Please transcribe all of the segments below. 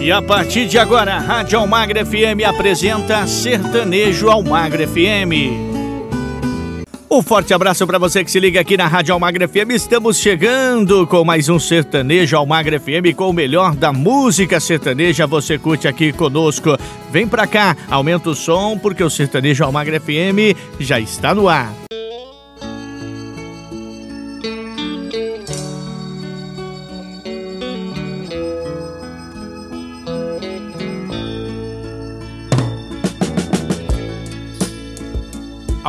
E a partir de agora, a Rádio Almagra FM apresenta Sertanejo Almagra FM. Um forte abraço para você que se liga aqui na Rádio Almagra FM. Estamos chegando com mais um Sertanejo Almagra FM com o melhor da música sertaneja. Você curte aqui conosco. Vem pra cá, aumenta o som porque o Sertanejo Almagra FM já está no ar.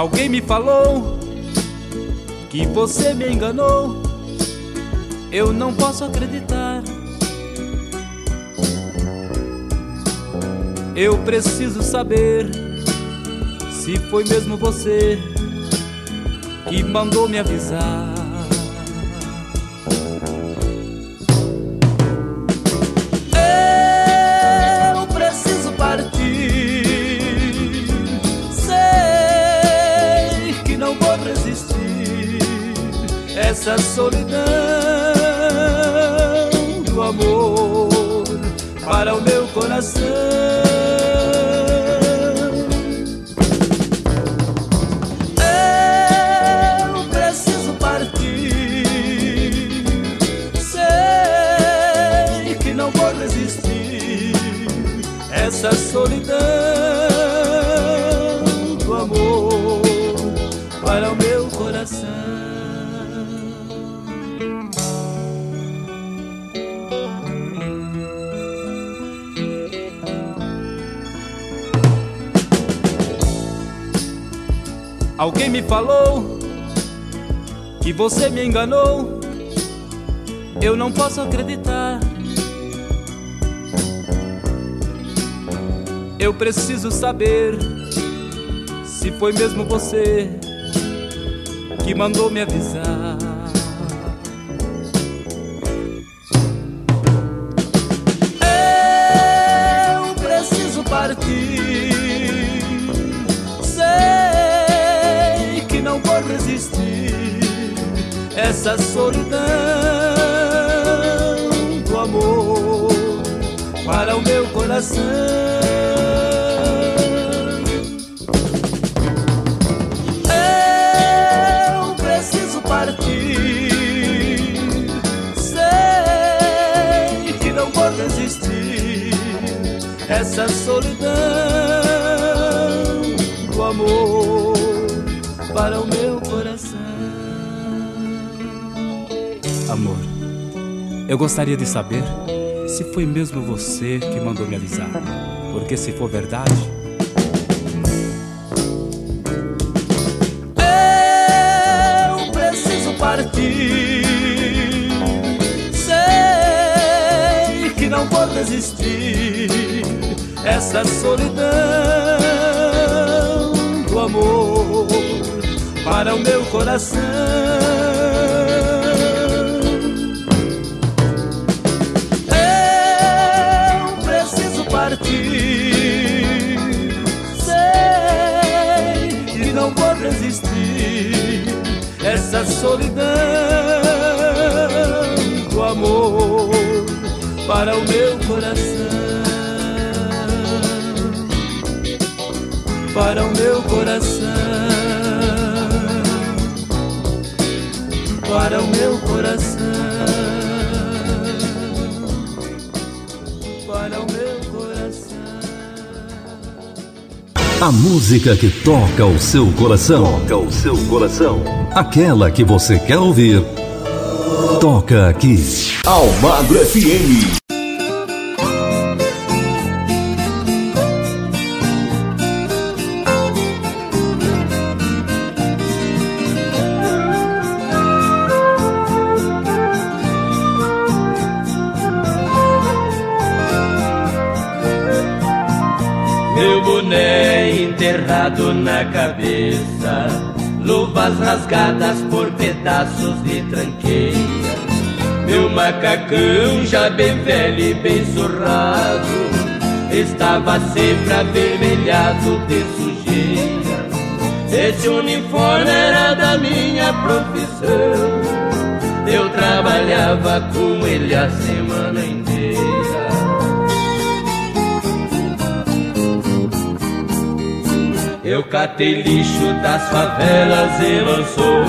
Alguém me falou que você me enganou. Eu não posso acreditar. Eu preciso saber se foi mesmo você que mandou me avisar. Essa solidão do amor para o meu coração. Alguém me falou que você me enganou. Eu não posso acreditar. Eu preciso saber se foi mesmo você que mandou me avisar. Coração. Eu preciso partir, sei que não vou resistir. Essa solidão do amor para o meu Amor, eu gostaria de saber se foi mesmo você que mandou me avisar. Porque se for verdade. Eu preciso partir. Sei que não vou resistir. Essa solidão do amor para o meu coração. Solidão do amor para o meu coração, para o meu coração, para o meu coração. A música que toca o seu coração. Toca o seu coração. Aquela que você quer ouvir. Toca aqui. Almagro FM. enterrado na cabeça, luvas rasgadas por pedaços de tranqueira. Meu macacão já bem velho e bem surrado, estava sempre avermelhado de sujeira. Esse uniforme era da minha profissão, eu trabalhava com ele a semana inteira. Eu catei lixo das favelas e lançou.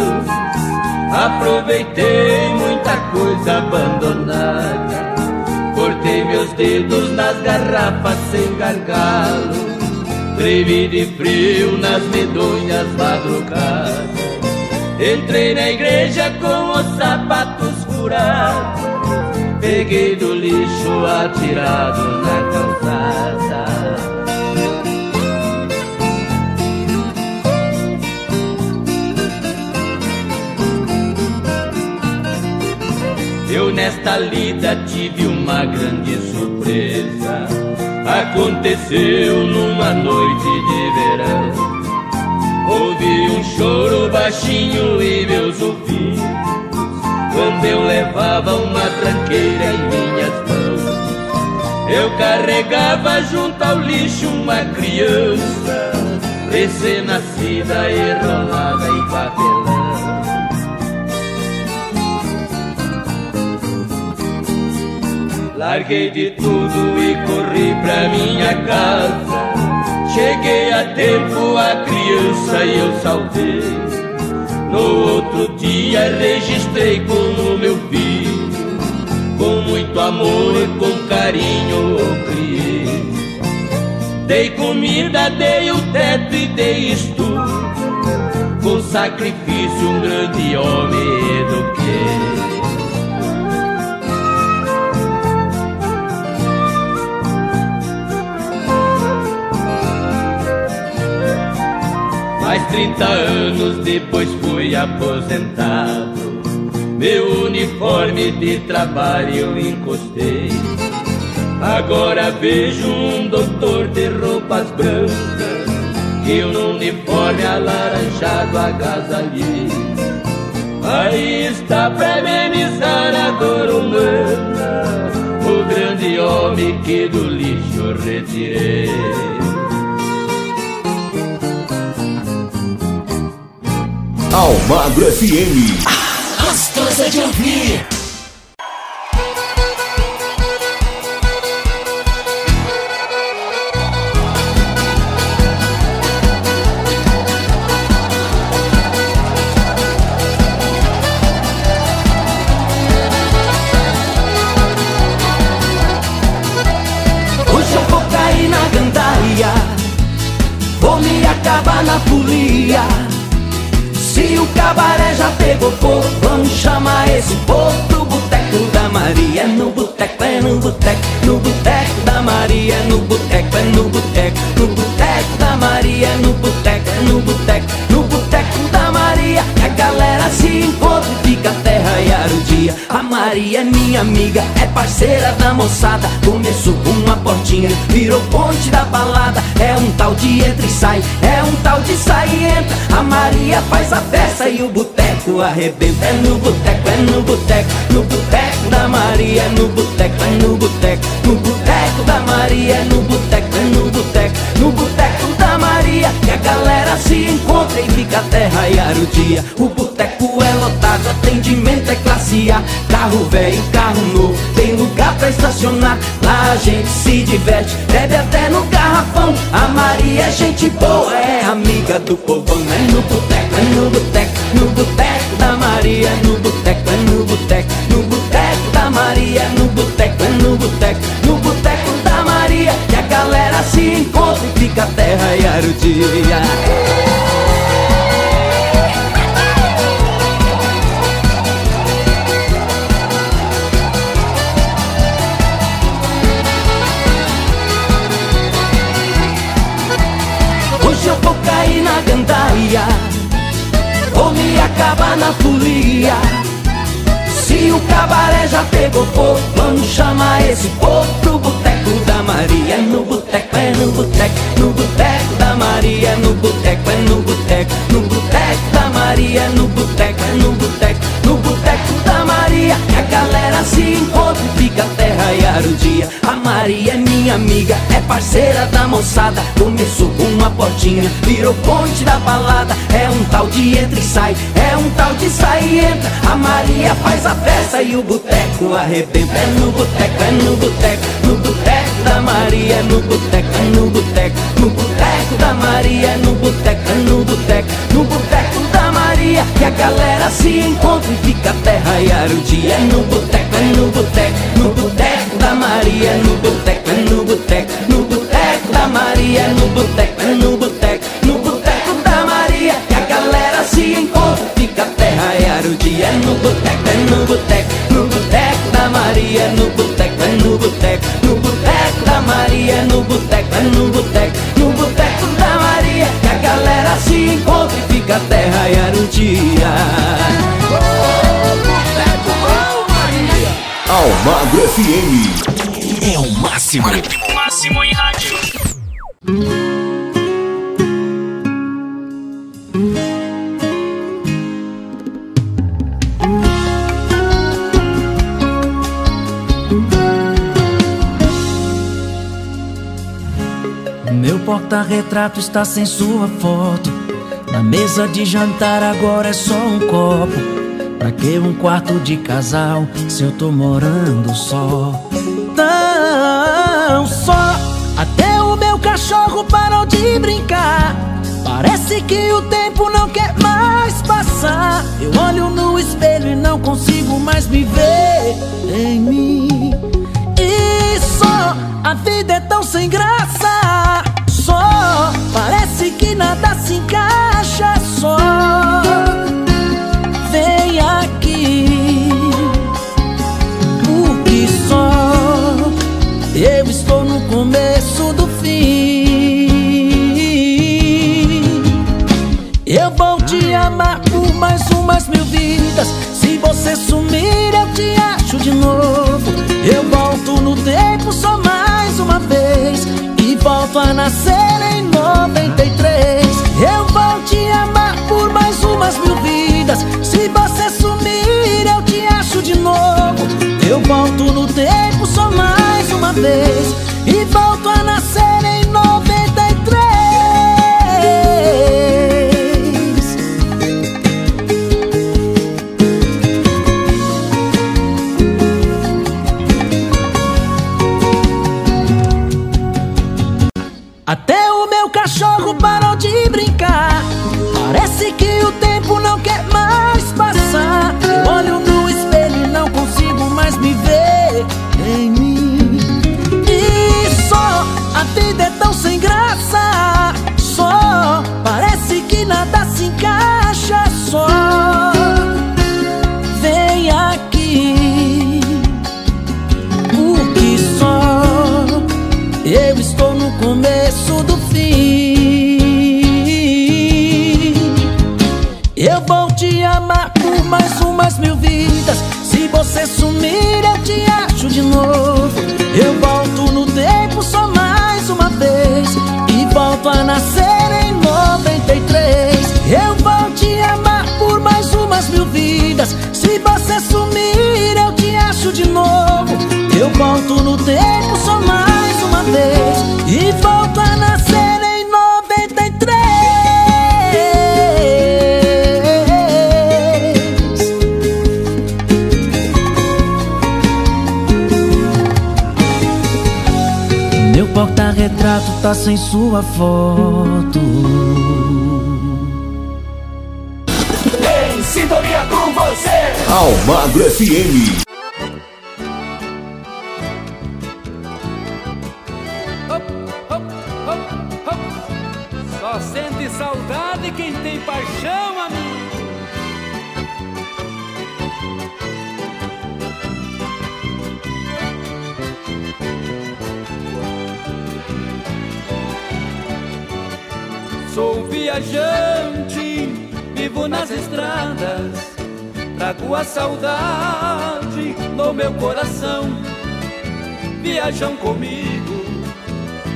Aproveitei muita coisa abandonada. Cortei meus dedos nas garrafas sem gargalo. Tremi de frio nas medonhas madrugadas. Entrei na igreja com os sapatos furados. Peguei do lixo atirado na calçada. Eu nesta lida tive uma grande surpresa. Aconteceu numa noite de verão. Ouvi um choro baixinho em meus ouvidos quando eu levava uma tranqueira em minhas mãos. Eu carregava junto ao lixo uma criança, recém-nascida e rolada em papelão. Larguei de tudo e corri pra minha casa. Cheguei a tempo, a criança e eu salvei. No outro dia registrei como meu filho, com muito amor e com carinho o criei. Dei comida, dei o teto e dei estudo, com sacrifício um grande homem eduquei. Mais 30 anos depois fui aposentado. Meu uniforme de trabalho eu encostei. Agora vejo um doutor de roupas brancas e um uniforme alaranjado agasalhei. Aí está pra amenizar a dor humana, o grande homem que do lixo retirei. Almagro FM. Gostosa de ouvir. Fogo Vamos chamar esse povo pro boteco da Maria No boteco, é no boteco No boteco da Maria No boteco, é no boteco No boteco da Maria No boteco, é No boteco Maria é minha amiga É parceira da moçada. Começou com uma portinha Virou ponte da balada. É um tal de entra e sai É um tal de sai e entra. A Maria faz a festa e o boteco arrebenta. É no boteco, é no boteco No boteco da Maria É no boteco, é no boteco. No boteco da Maria É no boteco, é no boteco No boteco da Maria Que a galera se encontra e fica até raiar o dia O boteco é lotado, atendimento é classe A. Carro velho, carro novo, tem lugar pra estacionar. Lá a gente se diverte, bebe até no garrafão. A Maria é gente boa, é amiga do povão. É no boteco, é no boteco, no boteco da Maria. É no boteco, é no boteco, no boteco da Maria. É no boteco, é no boteco, no boteco a se encontra e fica até raiar o dia. Hoje eu vou cair na gandaia Vou me acabar na folia. Se o cabaré já pegou fogo Vamos chamar esse povo pro da Maria No boteco, é no boteco, no boteco da Maria No boteco, é no boteco, no boteco da Maria No boteco, é no boteco, no boteco da Maria a galera se encontra e fica até raiar o dia. A Maria é minha amiga, é parceira da moçada Começou com uma portinha, virou ponte da balada É um tal de entra e sai, é um tal de sai e entra. A Maria faz a festa e o boteco arrebenta É no boteco, é no boteco, no boteco Maria, é no boteco, é no boteco, no boteco da Maria, é no boteco, é no boteco, no boteco da Maria, que a galera se encontra e fica até raiar o dia. É no boteco, é no boteco, no boteco da Maria, é no boteco, é no boteco, no boteco da Maria, é no boteco, é no boteco, no boteco da Maria, que a galera se encontra e fica até raiar o dia. É no boteco, é no boteco, no boteco da Maria, é no boteco, é no boteco, no boteco da Maria, que a galera se encontra e fica até raiar o dia. Almagro FM. É o máximo. Máximo em rádio. Porta-retrato está sem sua foto. Na mesa de jantar agora é só um copo. Pra que um quarto de casal se eu tô morando só? Tão só. Até o meu cachorro parou de brincar. Parece que o tempo não quer mais passar. Eu olho no espelho e não consigo mais me ver em mim. E só a vida é tão sem graça. Parece que nada se encaixa. Só vem aqui. Porque só eu estou no começo do fim. Eu vou te amar por mais umas mil vidas. Se você sumir, eu te acho de novo. Eu volto no tempo volto a nascer em 93. Eu vou te amar por mais umas mil vidas. Se você sumir, eu te acho de novo. Eu volto no tempo só mais uma vez. E volto a nascer volto no tempo só mais uma vez. E volto a nascer em 93. Meu porta-retrato tá sem sua foto. Em sintonia com você. Almagro FM. Paixão, amigo. Sou viajante, vivo nas estradas, trago a saudade no meu coração. Viajam comigo,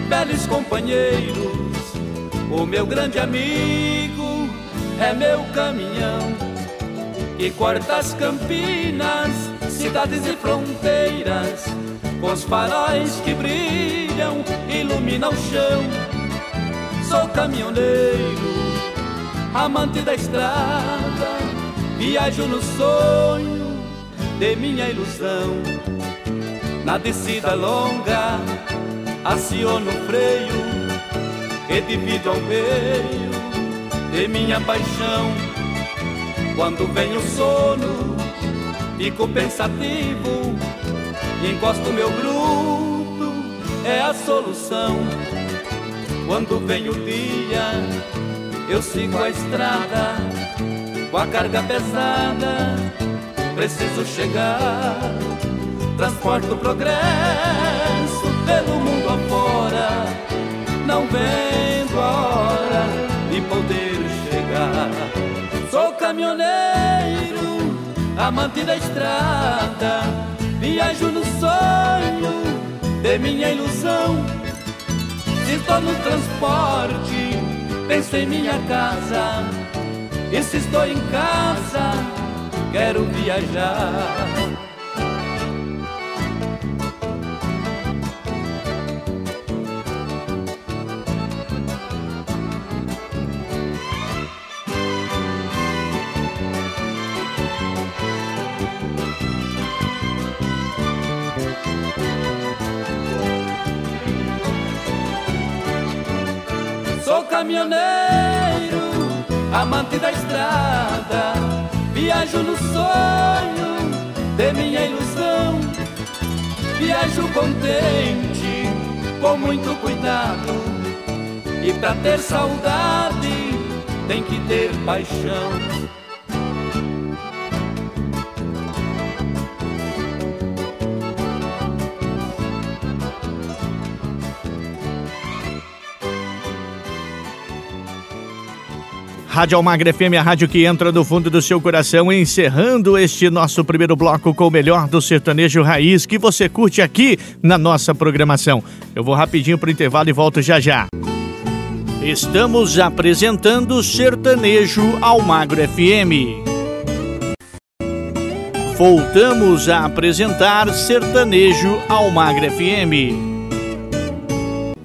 belos companheiros, o meu grande amigo é meu caminhão. Que corta as campinas, cidades e fronteiras, com os faróis que brilham, ilumina o chão. Sou caminhoneiro, amante da estrada, viajo no sonho de minha ilusão. Na descida longa, aciono o freio e divido ao meio de minha paixão. Quando vem o sono, fico pensativo e encosto meu grupo, é a solução. Quando vem o dia, eu sigo a estrada com a carga pesada. Preciso chegar, transporto o progresso pelo mundo afora. Não vendo a hora de poder Sou caminhoneiro, amante da estrada. Viajo no sonho de minha ilusão. Se estou no transporte, penso em minha casa. E se estou em casa, quero viajar. Sou caminhoneiro, amante da estrada, viajo no sonho de minha ilusão. Viajo contente, com muito cuidado, e pra ter saudade tem que ter paixão. Rádio Almagra FM, a rádio que entra no fundo do seu coração, encerrando este nosso primeiro bloco com o melhor do sertanejo raiz que você curte aqui na nossa programação. Eu vou rapidinho pro intervalo e volto já já. Estamos apresentando Sertanejo Almagro FM. Voltamos a apresentar Sertanejo Almagro FM.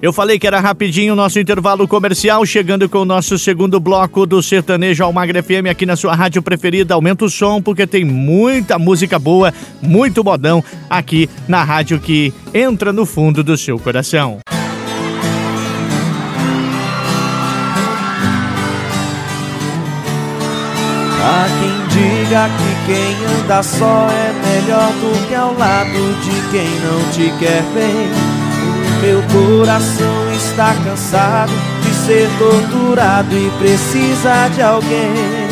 Eu falei que era rapidinho o nosso intervalo comercial, chegando com o nosso segundo bloco do Sertanejo Almagre FM aqui na sua rádio preferida. Aumenta o som, porque tem muita música boa, muito modão aqui na rádio que entra no fundo do seu coração. Há quem diga que quem anda só é melhor do que ao lado de quem não te quer bem. Meu coração está cansado de ser torturado e precisa de alguém.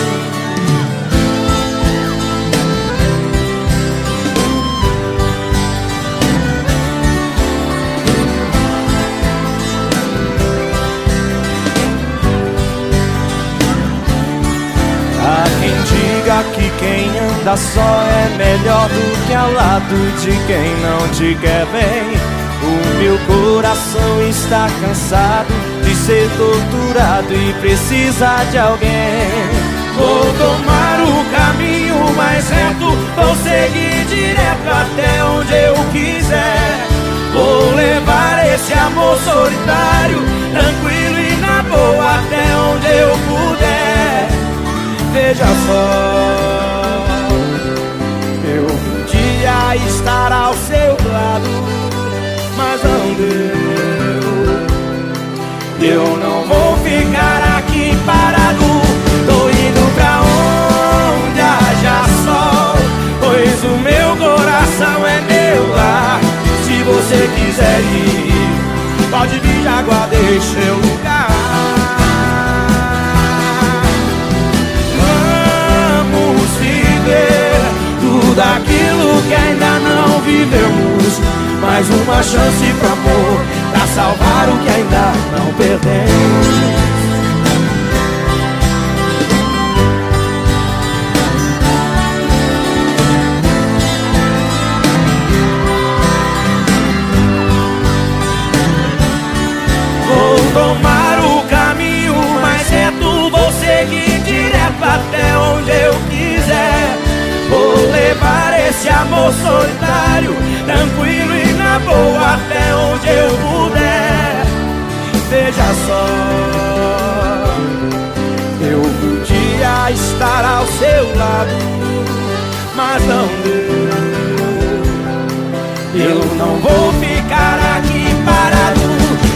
Há quem diga que quem anda só é melhor do que ao lado de quem não te quer bem. Meu coração está cansado de ser torturado e precisa de alguém. Vou tomar o caminho mais reto, vou seguir direto até onde eu quiser. Vou levar esse amor solitário, tranquilo e na boa até onde eu puder. Veja só, eu podia estar ao seu lado não deu. Eu não vou ficar aqui parado, tô indo pra onde haja sol, pois o meu coração é meu lar. Se você quiser ir, pode vir, Jaguar, deixa seu lugar. Vamos viver tudo aquilo que ainda não vivemos mais uma chance pro amor Pra salvar o que ainda não perdemos tomar o caminho mais reto Vou seguir direto até onde eu quiser. Vou levar esse amor solitário Tranquilo e Vou até onde eu puder. Veja só, eu podia estar ao seu lado, mas não deu. Eu não vou ficar aqui parado,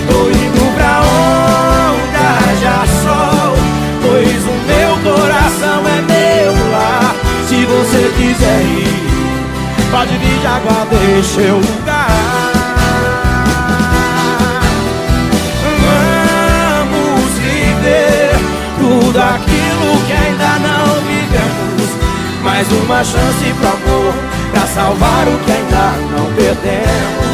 tô indo pra onda já sol, pois o meu coração é meu lar. Se você quiser ir. Pode vir de água, deixa eu lugar. Vamos viver tudo aquilo que ainda não vivemos. Mais uma chance pro amor Pra salvar o que ainda não perdemos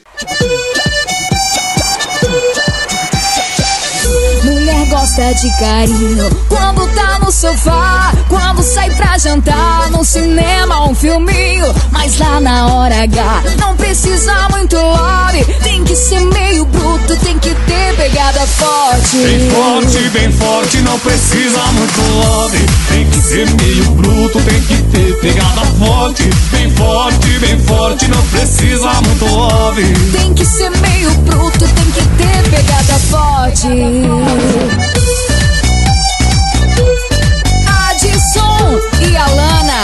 Gosta de carinho quando tá no sofá, quando sai pra jantar, no cinema, um filminho. Mas lá na hora H, não precisa muito love, tem que ser meio bruto, tem que ter pegada forte. Bem forte, bem forte, não precisa muito love, tem que ser meio bruto, tem que ter pegada forte. Bem forte, bem forte, não precisa muito love. Tem que ser meio bruto, tem que ter pegada forte. Adson e Alana.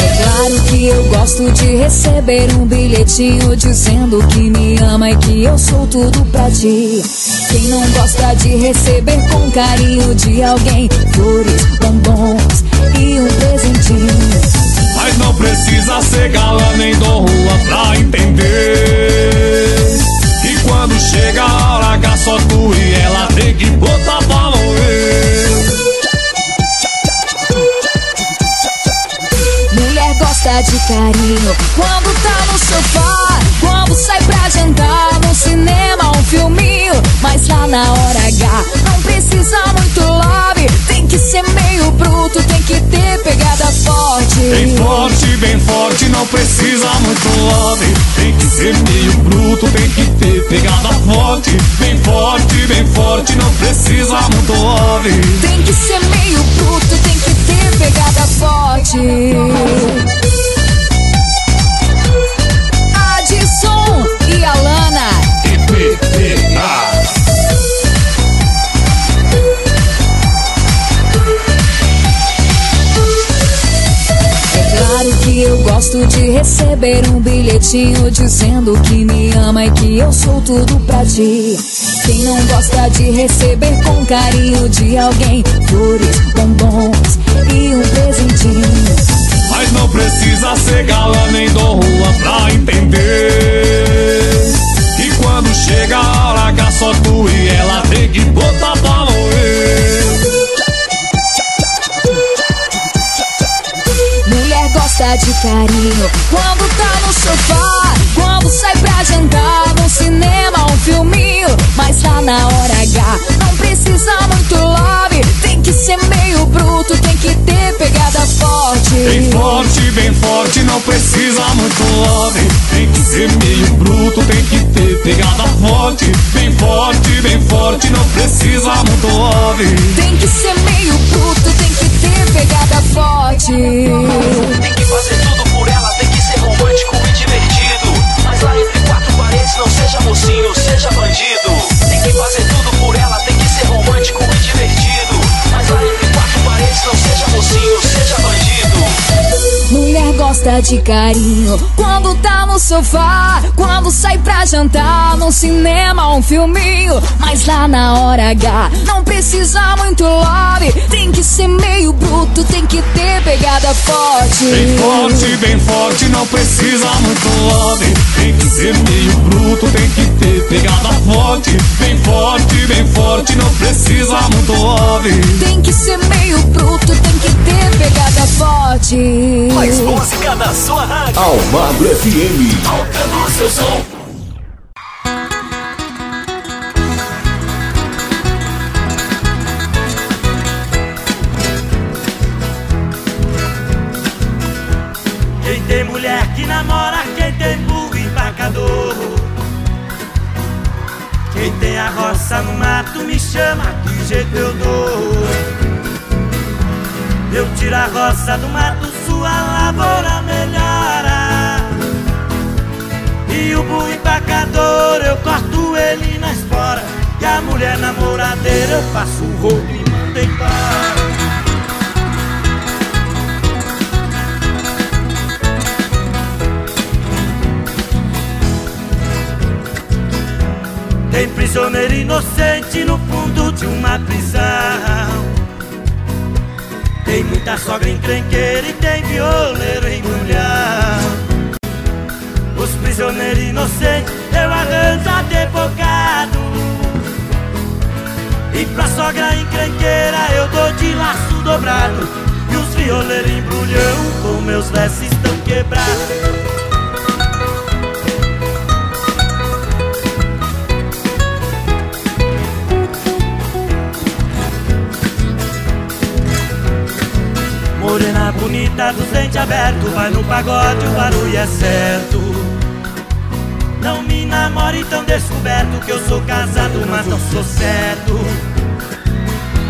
É claro que eu gosto de receber um bilhetinho dizendo que me ama e que eu sou tudo pra ti. Quem não gosta de receber com carinho de alguém flores, bombons e um presentinho? Mas não precisa ser galã nem do rua pra entender. E quando chega a hora H, só tu e ela tem que botar pra morrer. Mulher gosta de carinho quando tá no sofá, quando sai pra jantar, no cinema, um filminho. Mas lá na hora H, não precisa muito tem que ser meio bruto, tem que ter pegada forte. Bem forte, bem forte, não precisa muito love. Tem que ser meio bruto, tem que ter pegada forte. Bem forte, bem forte, não precisa muito love. Tem que ser meio bruto, tem que ter pegada forte. De receber um bilhetinho dizendo que me ama e que eu sou tudo pra ti. Quem não gosta de receber com carinho de alguém flores, bombons e um presentinho? Mas não precisa ser galã nem do rua pra entender. E quando chega a hora H, só tu e ela tem que De carinho quando tá no sofá, quando sai pra jantar, no cinema, um filminho. Mas lá na hora H, não precisa muito love, tem que ser meio bruto, tem que forte. Bem forte, bem forte, não precisa muito love. Tem que ser meio bruto, tem que ter pegada forte. Bem forte, bem forte, não precisa muito love. Tem que ser meio bruto, tem que ter pegada forte. Tem que fazer tudo por ela, tem que ser romântico e divertido. Mas lá entre quatro paredes, não seja mocinho, seja bandido. Tem que fazer tudo por ela, tem que ser romântico não seja mocinho, seja bandido. Mulher gosta de carinho quando tá no sofá, quando sai pra jantar, no cinema, um filminho. Mas lá na hora H, não precisa muito love, tem que ser meio bruto, tem que ter pegada forte. Bem forte, bem forte, não precisa muito love. Tem que ser meio bruto, tem que ter pegada forte. Bem forte, bem forte, não precisa muito love. Tem que ser meio bruto, tem que ter pegada forte. Mais música na sua rádio. Almagro FM. Tocando seu som. Quem tem mulher que namora, quem tem burro empacador. Quem tem a roça no mato me chama, que jeito eu dou. Eu tiro a roça do mato, sua lavoura melhora. E o boi empacador, eu corto ele na espora. E a mulher namoradeira, eu faço o roubo e mando embora. Tem prisioneiro inocente no fundo de uma prisão. Tem muita sogra encrenqueira e tem violeiro em mulher. Os prisioneiros inocentes eu arranjo advogado. E pra sogra encrenqueira eu dou de laço dobrado. E os violeiros embrulham com meus versos estão quebrados. Bonita dos dentes abertos Vai no pagode, o barulho é certo. Não me namore tão descoberto Que eu sou casado, mas não sou certo.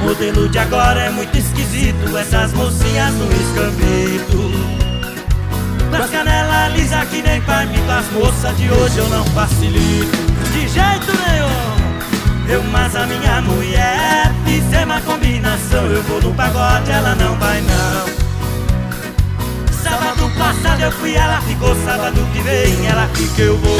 Modelo de agora é muito esquisito Essas mocinhas no escambito. Das canelas lisa que nem palmito As moças de hoje eu não facilito. De jeito nenhum eu mas a minha mulher Fizer uma combinação. Eu vou no pagode, ela não vai não passado eu fui, ela ficou Sábado que vem, ela fica, eu vou.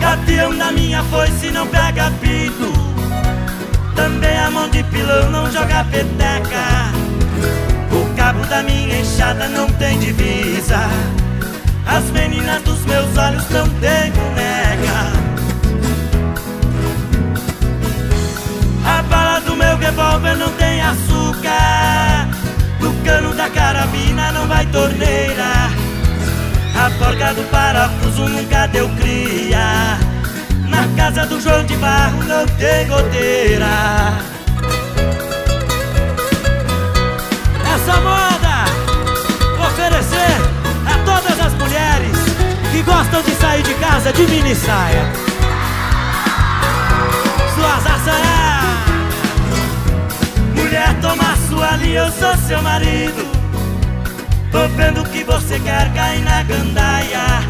Gavião da minha foice não pega pito. Também a mão de pilão não joga peteca. O cabo da minha enxada não tem divisa. As meninas meus olhos não têm boneca A bala do meu revólver não tem açúcar. Do cano da carabina não vai torneira. A porca do parafuso nunca deu cria. Na casa do João de Barro não tem goteira. Essa moda gostam de sair de casa de mini saia. Suas assanhadas Mulher, toma sua linha, eu sou seu marido. Tô vendo que você quer cair na gandaia.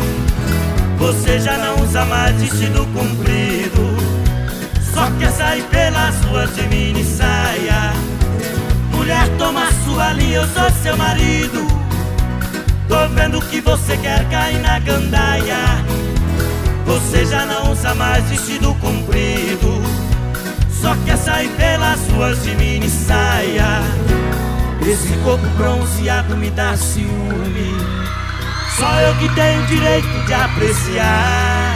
Você já não usa mais vestido comprido. Só quer sair pelas ruas de mini saia. Mulher, toma sua linha, eu sou seu marido Tô vendo que você quer cair na gandaia. Você já não usa mais vestido comprido. Só quer sair pelas ruas de mini saia. Esse corpo bronzeado me dá ciúme. Só eu que tenho direito de apreciar.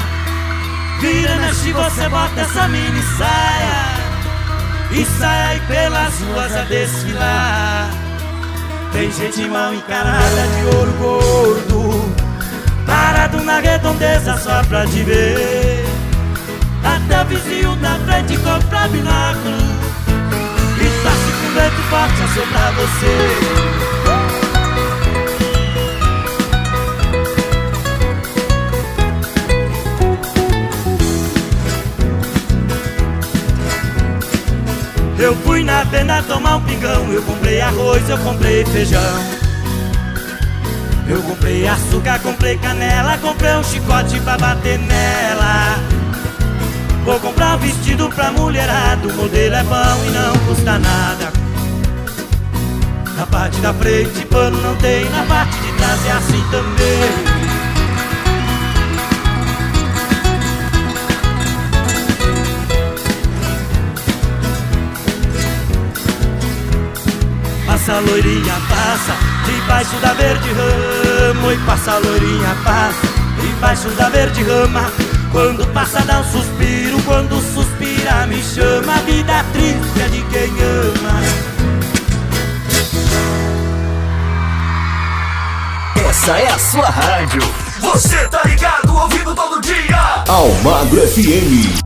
Vira, mexe, você bota essa mini saia. E sai pelas ruas a desfilar Tem gente mal encarada de ouro gordo. Parado na redondeza só pra te ver. Até vizinho da frente compra binóculo E tá se com vento forte a soprar você Eu fui na venda tomar um pingão Eu comprei arroz, eu comprei feijão. Eu comprei açúcar, comprei canela Comprei um chicote pra bater nela. Vou comprar um vestido pra mulherada. O modelo é bom e não custa nada. Na parte da frente pano não tem. Na parte de trás é assim também passa, loirinha passa, debaixo da verde rama. E passa, loirinha passa, debaixo da verde rama. Quando passa dá um suspiro, quando suspira me chama. A vida triste é de quem ama. Essa é a sua rádio. Você tá ligado, ouvindo todo dia. Almagro FM.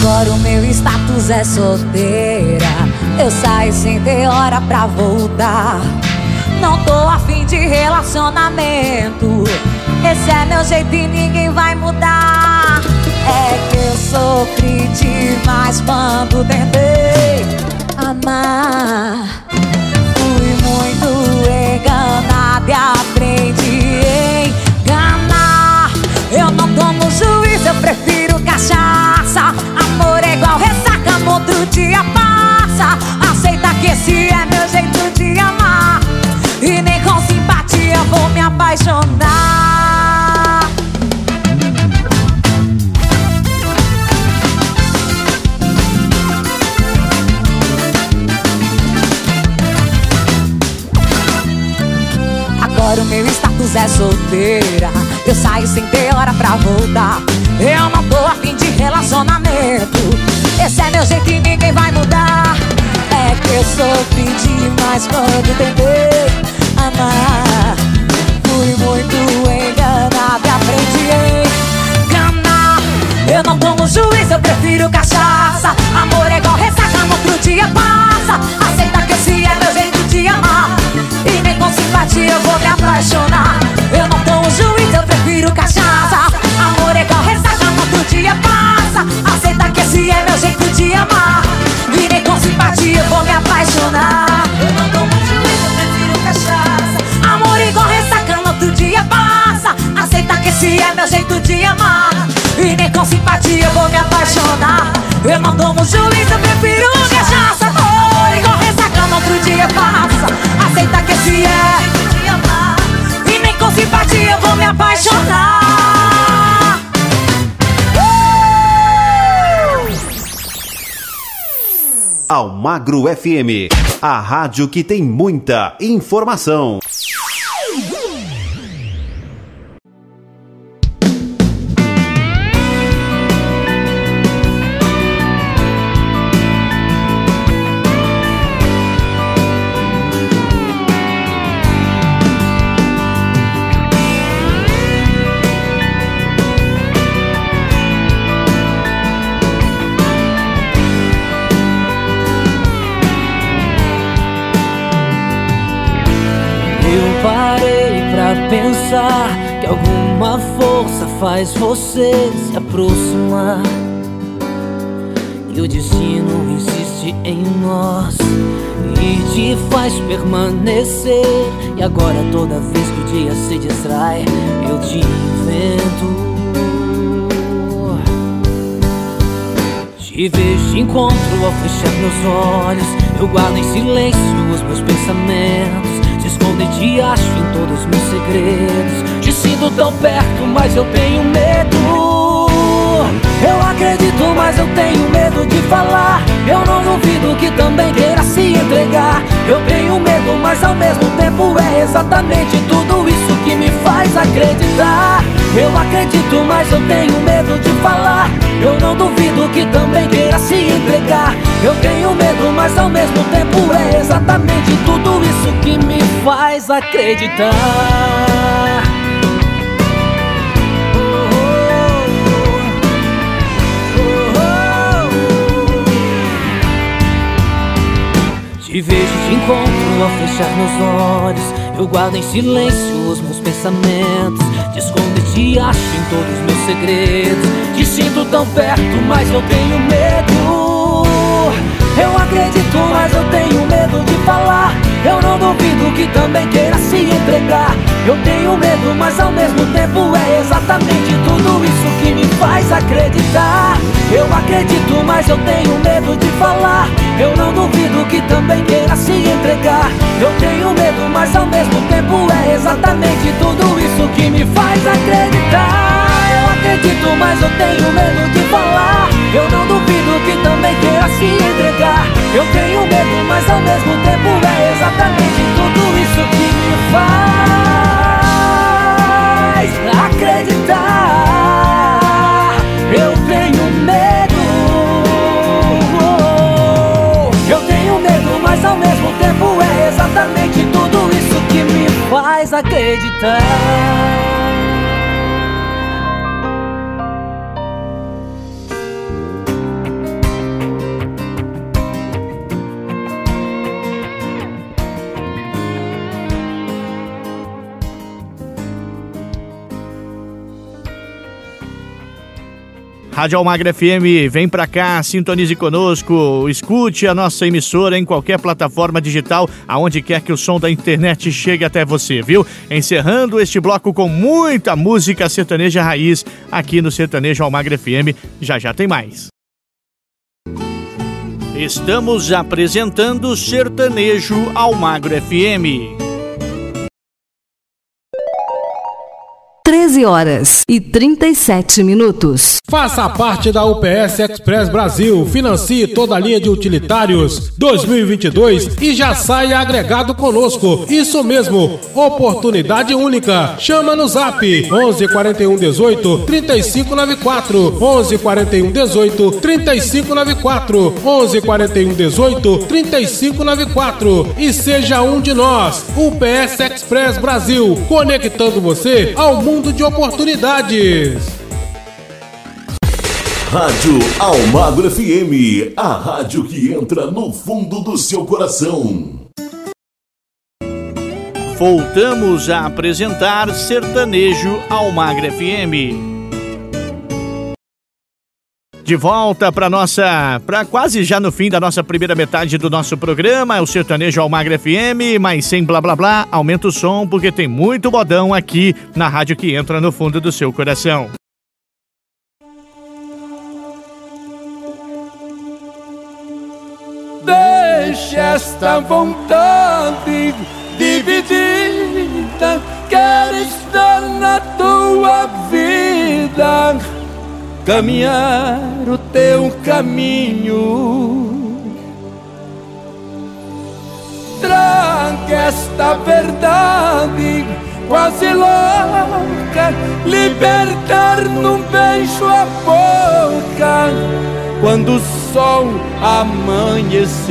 Agora o meu status é solteira. Eu saio sem ter hora pra voltar. Não tô afim de relacionamento. Esse é meu jeito e ninguém vai mudar. É que eu sofri demais quando tentei amar. Fui muito enganada e aprendi a enganar. Eu não tomo juízo, eu prefiro cachaça. Aceita que esse é meu jeito de amar. E nem com simpatia vou me apaixonar. Agora o meu status é solteira. Eu saio sem ter hora pra voltar. Eu não tô afim de relacionamento. Esse é meu jeito e ninguém vai mudar. É que eu sofri demais quando tentei amar. Fui muito enganada e aprendi a enganar. Eu não tomo juízo, eu prefiro cachaça. Amor é igual ressaca, no outro dia passa. Aceita que esse é meu jeito de amar. E nem com simpatia eu vou me apaixonar. Eu não tomo juízo, eu prefiro cachaça. Amor é igual ressaca, no outro dia passa. Aceita que esse é meu jeito de esse é meu jeito de amar. E nem com simpatia eu vou me apaixonar. Eu não tomo juízo, eu prefiro cachaça. Amor igual ressaca, no outro dia passa. Aceita que esse é. E nem com simpatia eu vou me apaixonar. Almagro FM, a rádio que tem muita informação. Faz você se aproximar. E o destino insiste em nós e te faz permanecer. E agora, toda vez que o dia se distrai, eu te invento. Te vejo de encontro ao fechar meus olhos. Eu guardo em silêncio os meus pensamentos. E te acho em todos os meus segredos. Te sinto tão perto, mas eu tenho medo. Eu acredito, mas eu tenho medo de falar. Eu não duvido que também queira se entregar. Eu tenho medo, mas ao mesmo tempo é exatamente tudo isso que me faz acreditar. Eu acredito, mas eu tenho medo de falar. Eu não duvido que também queira se entregar. Eu tenho medo, mas ao mesmo tempo é exatamente tudo isso que me faz acreditar. Te vejo de encontro ao fechar meus olhos. Eu guardo em silêncio os meus pensamentos. Te escondo e te acho em todos os meus segredos. Te sinto tão perto, mas eu tenho medo. Acredito, mas eu tenho medo de falar. Eu não duvido que também queira se entregar. Eu tenho medo, mas ao mesmo tempo é exatamente tudo isso que me faz acreditar. Eu acredito, mas eu tenho medo de falar. Eu não duvido que também queira se entregar. Eu tenho medo, mas ao mesmo tempo é exatamente tudo isso que me faz acreditar. Eu acredito, mas eu tenho medo de falar. Eu não duvido que também queira se entregar. Eu tenho medo, mas ao mesmo tempo é exatamente tudo isso que me faz acreditar. Eu tenho medo. Eu tenho medo, mas ao mesmo tempo é exatamente tudo isso que me faz acreditar. Rádio Almagra FM, vem pra cá, sintonize conosco, escute a nossa emissora em qualquer plataforma digital, aonde quer que o som da internet chegue até você, viu? Encerrando este bloco com muita música sertaneja raiz aqui no Sertanejo Almagra FM. Já já tem mais. Estamos apresentando Sertanejo Almagro FM. 13 horas e 37 minutos. Faça parte da UPS Express Brasil. Financie toda a linha de utilitários 2022 e já saia agregado conosco. Isso mesmo, oportunidade única. Chama no zap 11 41 18 35 94 11 41 18 35 94 11 41 18 35 94 e seja um de nós. UPS Express Brasil, conectando você ao mundo mundo de oportunidades. Rádio Almagro FM, a rádio que entra no fundo do seu coração. Voltamos a apresentar Sertanejo Almagro FM de volta para nossa, para quase já no fim da nossa primeira metade do nosso programa, o Sertanejo Almagra FM, mas sem blá blá blá, aumenta o som porque tem muito bodão aqui na rádio que entra no fundo do seu coração. Deixa esta vontade dividida, quero estar na tua vida caminhar o teu caminho. Traga esta verdade quase louca, libertar num beijo a boca quando o sol amanhecer.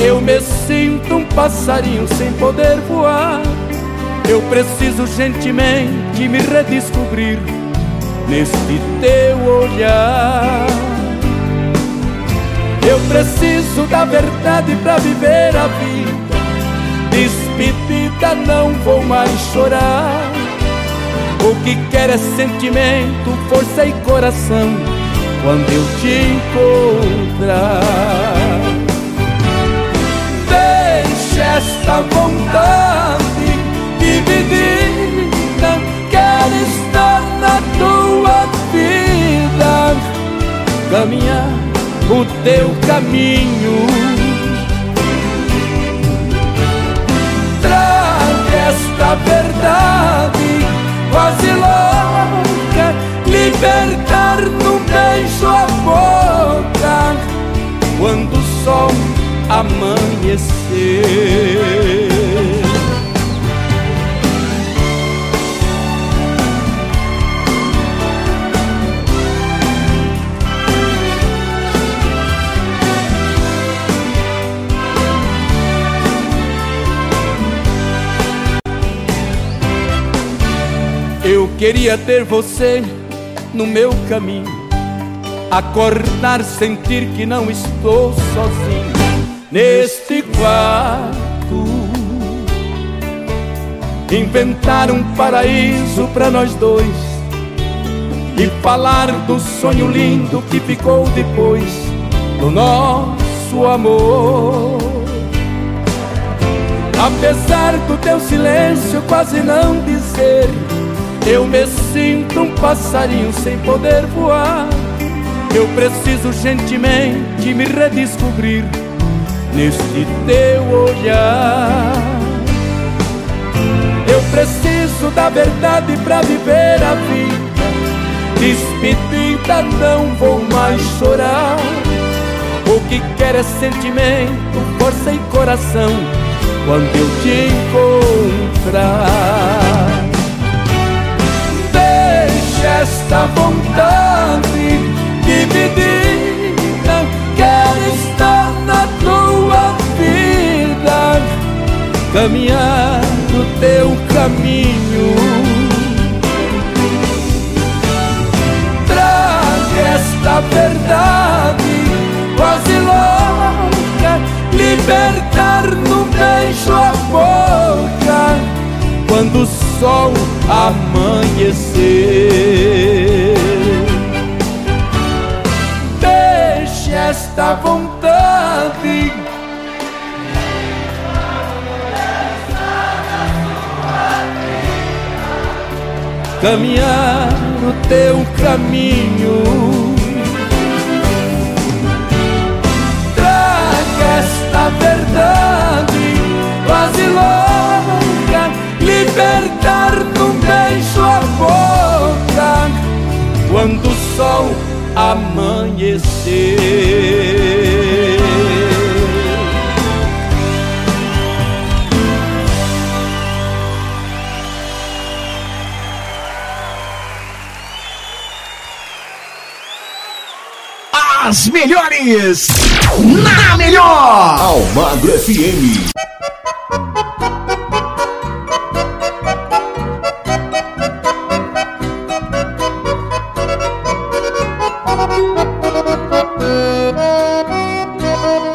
eu me sinto um passarinho sem poder voar. Eu preciso gentilmente me redescobrir neste teu olhar. Eu preciso da verdade para viver a vida. Despedida, não vou mais chorar. O que quer é sentimento, força e coração quando eu te encontrar esta vontade dividida. Quero estar na tua vida, caminhar o teu caminho. Traga esta verdade quase louca, libertar no beijo a boca quando o sol amanhecer. Eu queria ter você no meu caminho, acordar, sentir que não estou sozinho neste quarto. Inventar um paraíso para nós dois e falar do sonho lindo que ficou depois do nosso amor. Apesar do teu silêncio quase não dizer, eu me sinto um passarinho sem poder voar. Eu preciso gentilmente me redescobrir neste teu olhar. Eu preciso da verdade pra viver a vida. Despedida, não vou mais chorar. O que quer é sentimento, força e coração. Quando eu te encontrar, deixa esta vontade caminhar no teu caminho. Traga esta verdade quase louca, libertar no beijo a boca quando o sol amanhecer. Deixe esta vontade caminhar no teu caminho. Traga esta verdade quase louca, libertar num beijo a boca quando o sol amanhecer. As melhores na melhor. Almagro FM.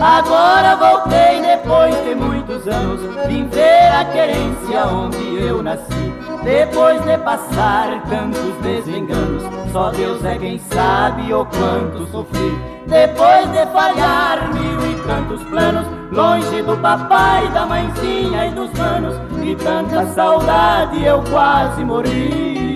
Agora voltei depois de muitos anos Vim ver a querência onde eu nasci Depois de passar tantos desenganos Só Deus é quem sabe o quanto sofri. Depois de falhar mil e tantos planos Longe do papai, da mãezinha e dos manos E tanta saudade eu quase morri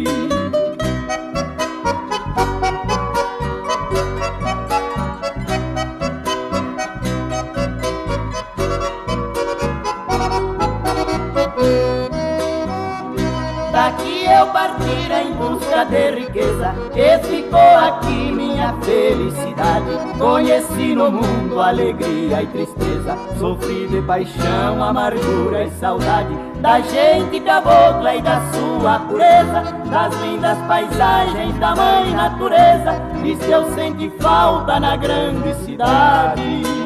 Conheci no mundo alegria e tristeza Sofri de paixão, amargura e saudade Da gente cabocla e da sua pureza Das lindas paisagens da mãe natureza E se eu senti falta na grande cidade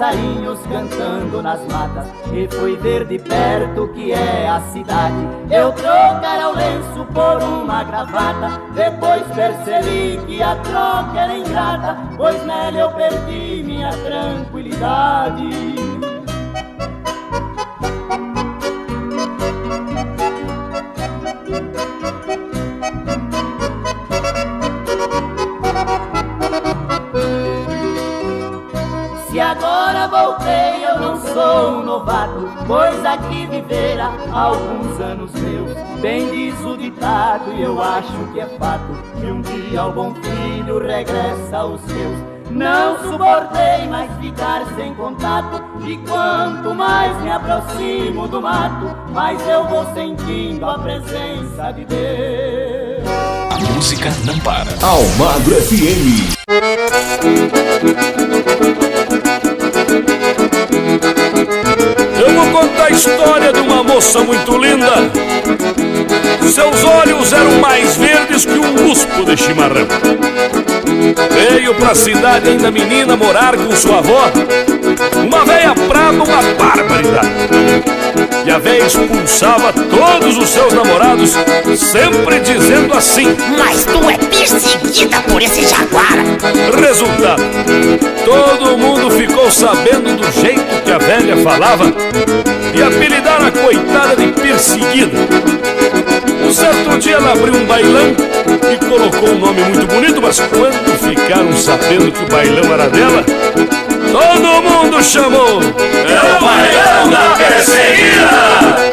passarinhos cantando nas matas E fui ver de perto que é a cidade. Eu trocara o lenço por uma gravata Depois percebi que a troca era ingrata Pois nela eu perdi minha tranquilidade novato, pois aqui vivera alguns anos meus. Bem diz o ditado, e eu acho que é fato, que um dia o bom filho regressa aos seus. Não suportei mais ficar sem contato, e quanto mais me aproximo do mato, mais eu vou sentindo a presença de Deus. A música não para. Almagro FM. A história de uma moça muito linda. Seus olhos eram mais verdes que um muspo de chimarrão. Veio pra cidade ainda menina morar com sua avó. Uma velha prata, uma barbaridade. E a velha expulsava todos os seus namorados, sempre dizendo assim: Mas tu é perseguida por esse jaguar. Resultado: todo mundo ficou sabendo do jeito que a velha falava e apelidaram a coitada de perseguida. Um certo dia ela abriu um bailão e colocou um nome muito bonito, mas quando ficaram sabendo que o bailão era dela, todo mundo chamou. É o bailão da perseguida.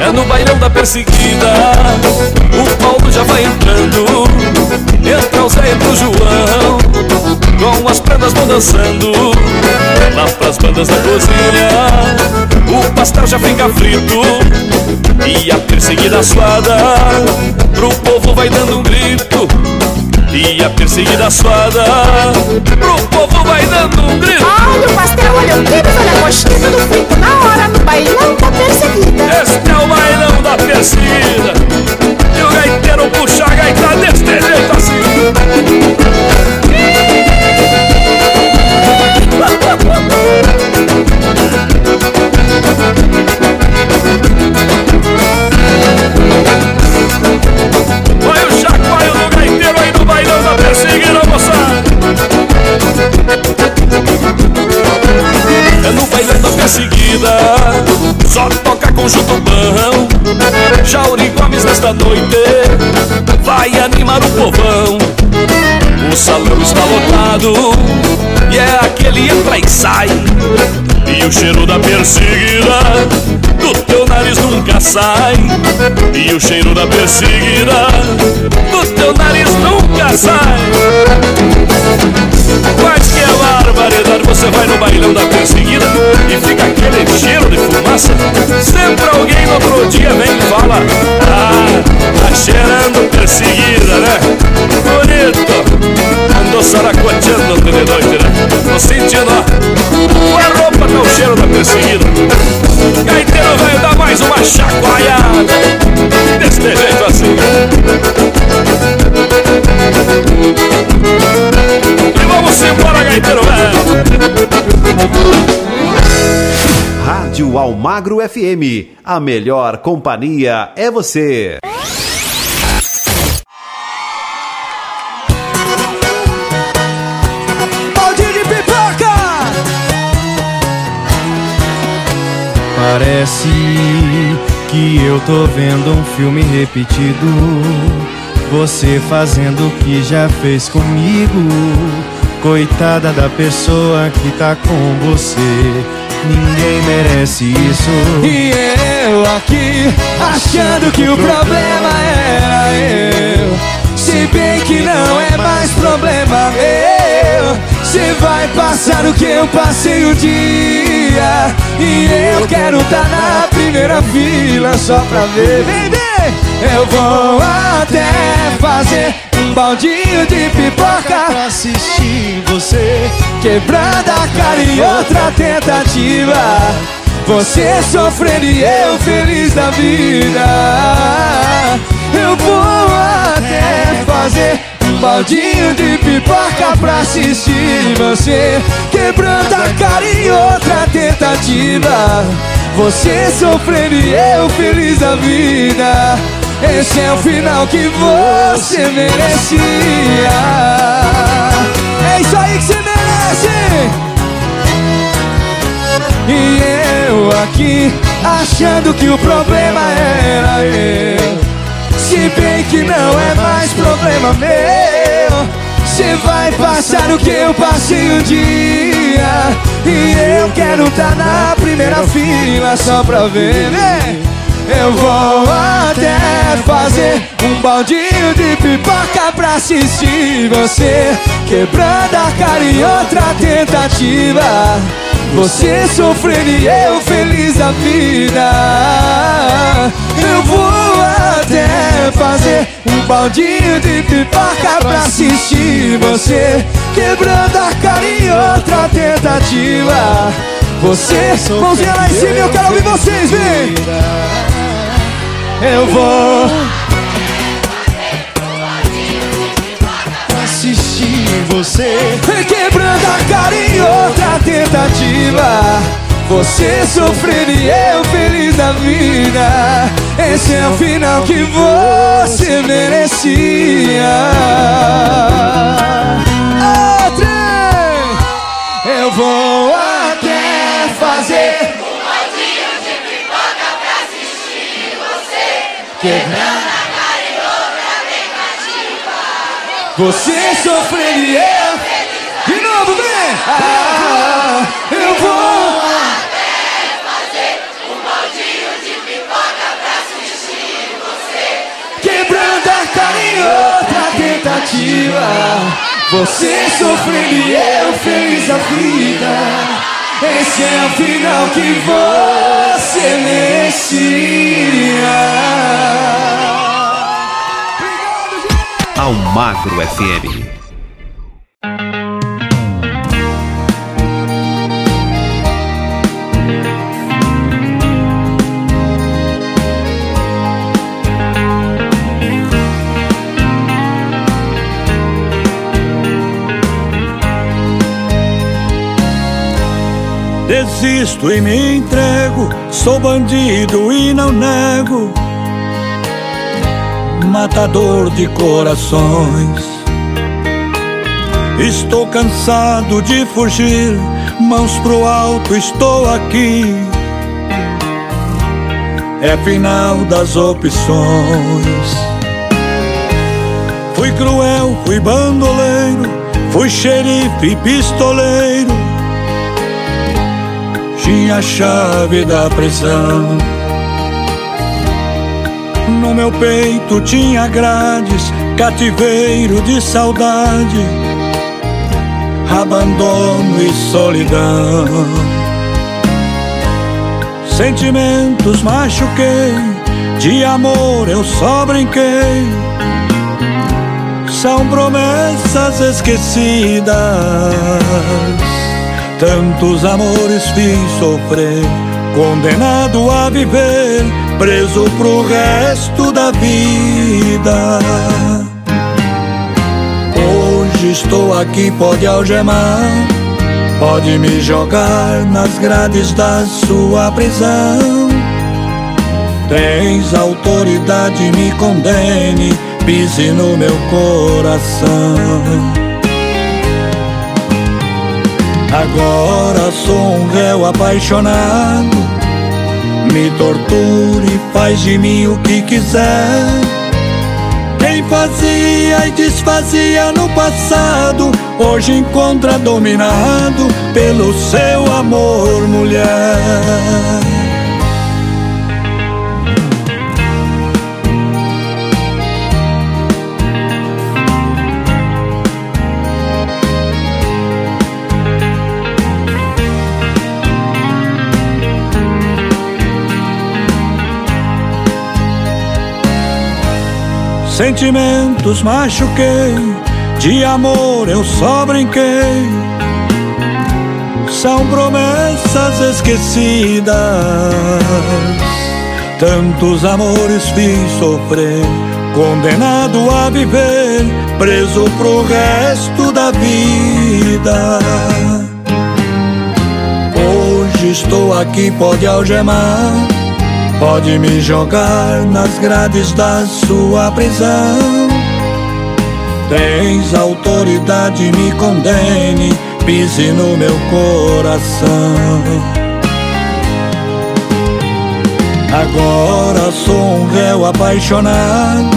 É no bailão da perseguida O Paulo já vai entrando Entra o Zé, entra o João Com as prendas vão dançando. Lá pras bandas da cozinha O pastel já fica frito E a perseguida suada. Pro povo vai dando um grito e a perseguida suada. Pro povo vai dando um grito. Olha o pastel, olha o quilo, olha a coxinha Tudo frito. Na hora no bailão da perseguida. Este é o bailão da perseguida. E o gaiteiro puxa a gaita deste jeito assim bailão da perseguida Só toca conjunto bão Jauri Gomes nesta noite Vai animar o povão. O salão está lotado E é aquele entra e sai. E o cheiro da perseguida Do teu nariz nunca sai E o cheiro da perseguida Do teu nariz nunca sai. Mas que é barbaridade, você vai no bailão da perseguida E fica aquele cheiro de fumaça. Sempre alguém no outro dia vem e fala Ah, tá cheirando perseguida, né? Bonito Andou saracoteando de noite, né? Tô sentindo, ó a roupa tá o cheiro da perseguida Gaiteiro vai dar mais uma chacoalhada Desse jeito assim E vamos embora, gaiteiro velho Rádio Almagro FM. A melhor companhia é você. Parece que eu tô vendo um filme repetido. Você fazendo o que já fez comigo. Coitada da pessoa que tá com você. Ninguém merece isso. E eu aqui achando que o problema era eu. Se bem que não é mais problema meu. Você vai passar o que eu passei o dia. E eu quero tá na primeira fila só pra ver. Baby, eu vou até fazer um baldinho de pipoca pra assistir você quebrando a cara em outra tentativa. Você sofrendo e eu feliz da vida. Eu vou até fazer baldinho de pipoca pra assistir você quebrando a cara em outra tentativa. Você sofrendo e eu feliz da vida. Esse é o final que você merecia. É isso aí que você merece. E eu aqui achando que o problema era eu. Se bem que não é mais problema meu. Você vai passar o que eu passei um dia. E eu quero tá na primeira fila só pra ver. Eu vou até fazer um baldinho de pipoca pra assistir você quebrando a cara em outra tentativa. Você sofrendo e eu feliz da vida. Eu vou até fazer um baldinho de pipoca pra assistir você quebrando a cara em outra tentativa. Você, mãozinha lá em cima, eu quero ouvir vocês, vem! Eu vou assistir você quebrando a cara em outra tentativa. Você sofrendo e eu feliz da vida. Esse é o final que você merecia. Outra! Eu vou até fazer quebrando Você sofrendo e eu De novo, vem! Ah, eu vou até fazer um baldinho de pipoca pra assistir você. Quebrando a cara em outra tentativa. Você sofrendo e eu feliz a vida. Esse é o final que você merecia. Almagro FM. Desisto e me entrego, sou bandido e não nego. Matador de corações. Estou cansado de fugir, mãos pro alto, estou aqui. É final das opções. Fui cruel, fui bandoleiro, fui xerife e pistoleiro tinha a chave da prisão. No meu peito tinha grades, cativeiro de saudade, abandono e solidão. Sentimentos machuquei, de amor eu só brinquei. São promessas esquecidas Tantos amores fiz sofrer, condenado a viver, preso pro resto da vida. Hoje estou aqui, pode algemar, pode me jogar nas grades da sua prisão. Tens autoridade, me condene, pise no meu coração. Agora sou um réu apaixonado. Me torture, faz de mim o que quiser. Quem fazia e desfazia no passado, hoje encontra dominado pelo seu amor, mulher. Sentimentos machuquei, de amor eu só brinquei. São promessas esquecidas. Tantos amores fiz sofrer, condenado a viver, preso pro resto da vida. Hoje estou aqui, pode algemar Pode me jogar nas grades da sua prisão. Tens autoridade, me condene, pise no meu coração. Agora sou um réu apaixonado.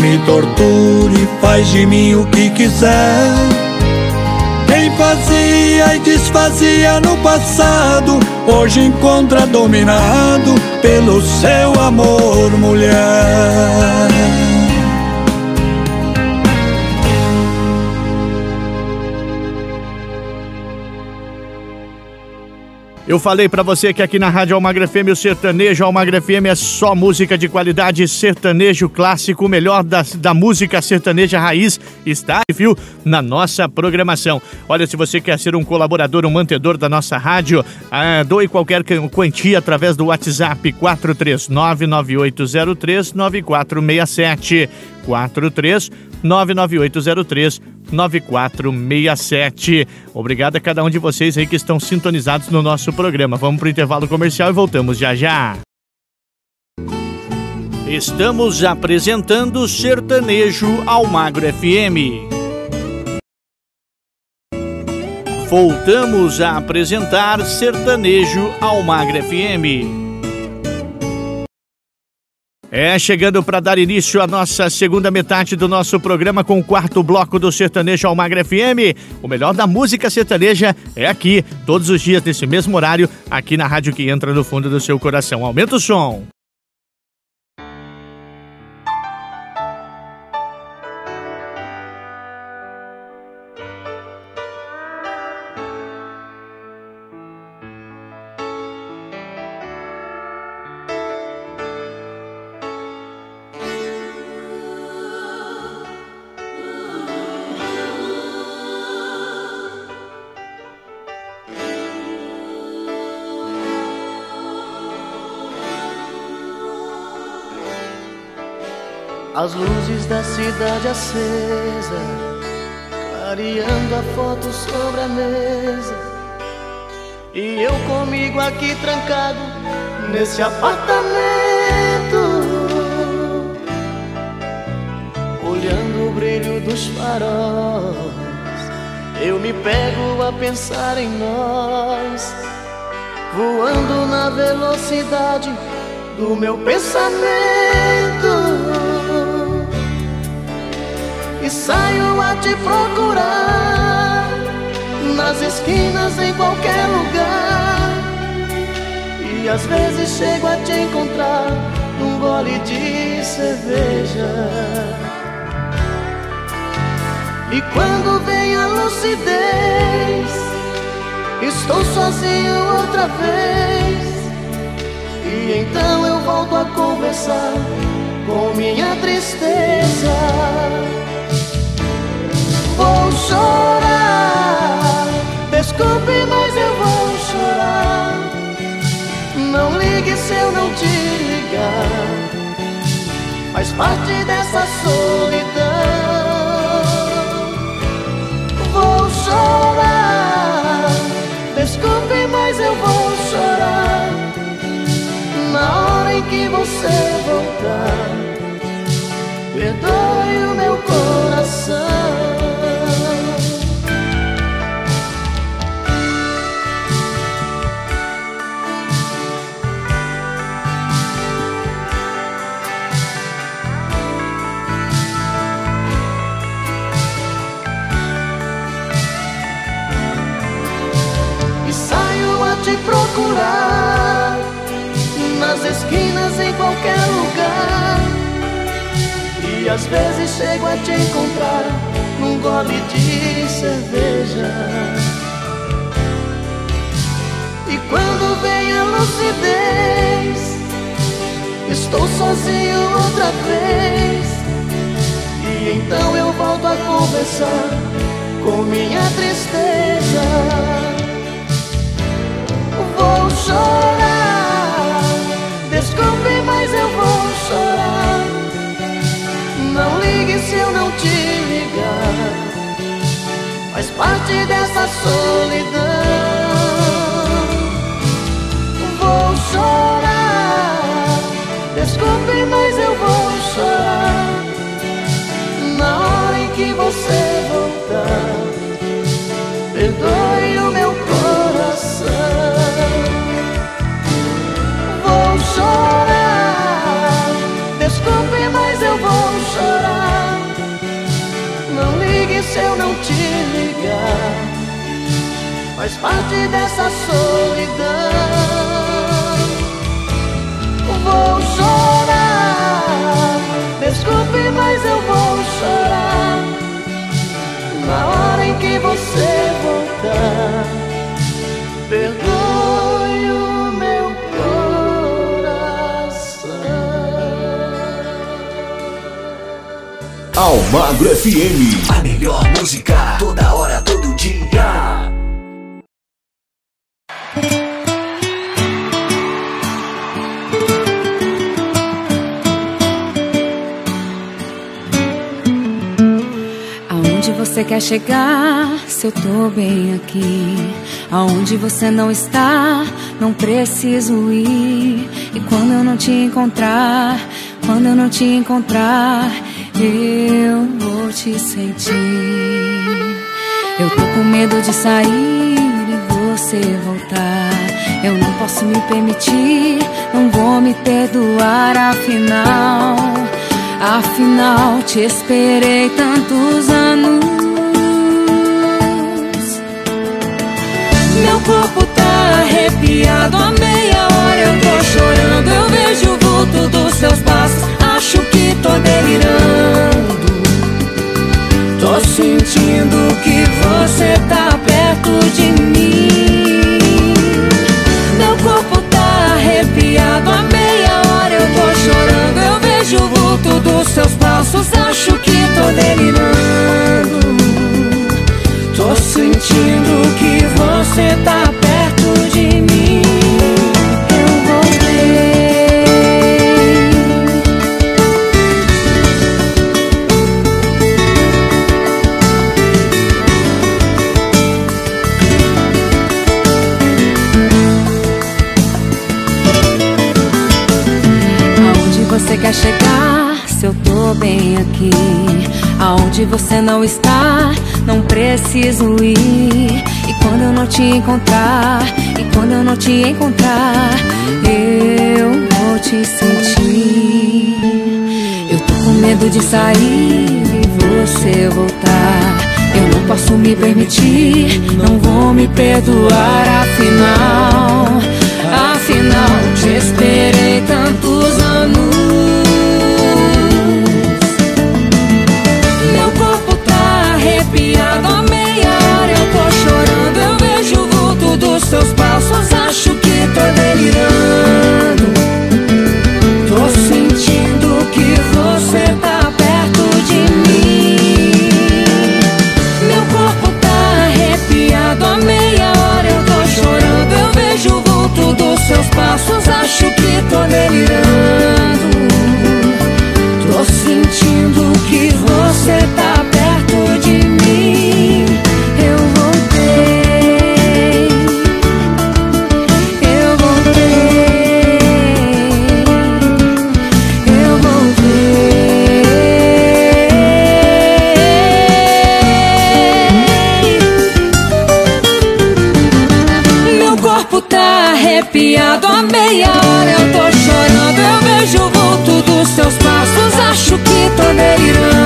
Me torture, faz de mim o que quiser. Fazia e desfazia no passado hoje encontra dominado pelo seu amor, mulher. Eu falei para você que aqui na Rádio Almagra FM o sertanejo Almagra FM é só música de qualidade, sertanejo clássico, o melhor da, da música sertaneja raiz está, viu, na nossa programação. Olha, se você quer ser um colaborador, um mantedor da nossa rádio, ah, doe qualquer quantia através do WhatsApp 43998039467. 43 99803 9467. Obrigado a cada um de vocês aí que estão sintonizados no nosso programa. Vamos para o intervalo comercial e voltamos já já. Estamos apresentando Sertanejo Almagro FM. Voltamos a apresentar Sertanejo Almagro FM. É, chegando para dar início à nossa segunda metade do nosso programa com o quarto bloco do Sertanejo Almagra FM. O melhor da música sertaneja é aqui, todos os dias nesse mesmo horário, aqui na rádio que entra no fundo do seu coração. Aumenta o som. As luzes da cidade acesa, clareando a foto sobre a mesa. E eu comigo aqui trancado nesse apartamento, olhando o brilho dos faróis. Eu me pego a pensar em nós, voando na velocidade do meu pensamento saio a te procurar nas esquinas em qualquer lugar. E às vezes chego a te encontrar num gole de cerveja. E quando vem a lucidez, estou sozinho outra vez. E então eu volto a conversar com minha tristeza chorar. Desculpe, mas eu vou chorar. Não ligue se eu não te ligar. Faz parte dessa solidão. Vou chorar. Desculpe, mas eu vou chorar. Na hora em que você voltar. Perdoe o meu coração. Qualquer lugar. E às vezes chego a te encontrar num gole de cerveja. E quando vem a lucidez, estou sozinho outra vez. E então eu volto a conversar com minha tristeza vou chorar. Chorar. Não ligue se eu não te ligar. Faz parte dessa solidão. Vou chorar. Desculpe, mas eu vou chorar. Na hora em que você voltar, perdoe se eu não te ligar. Faz parte dessa solidão. Vou chorar. Desculpe, mas eu vou chorar. Na hora em que você voltar. Almagro FM. A melhor música, toda hora, todo dia. Aonde você quer chegar? Se eu tô bem aqui. Aonde você não está? Não preciso ir. E quando eu não te encontrar, quando eu não te encontrar, eu vou te sentir. Eu tô com medo de sair e você voltar. Eu não posso me permitir, não vou me perdoar, afinal. Afinal, te esperei tantos anos. Meu corpo tá arrepiado, a meia hora eu tô chorando. Eu vejo o vulto dos seus passos, tô delirando. Tô sentindo que você tá perto de mim. Meu corpo tá arrepiado, a meia hora eu tô chorando. Eu vejo o vulto dos seus passos, acho que tô delirando. Tô sentindo que você tá perto você quer chegar? Se eu tô bem aqui. Aonde você não está, não preciso ir. E quando eu não te encontrar, e quando eu não te encontrar, eu vou te sentir. Eu tô com medo de sair e você voltar. Eu não posso me permitir, não vou me perdoar, afinal. Afinal, te esperei tantos anos. Seus passos, acho que tô delirando. Arrepiado, a meia hora eu tô chorando. Eu vejo o vulto dos seus passos, acho que tô delirando.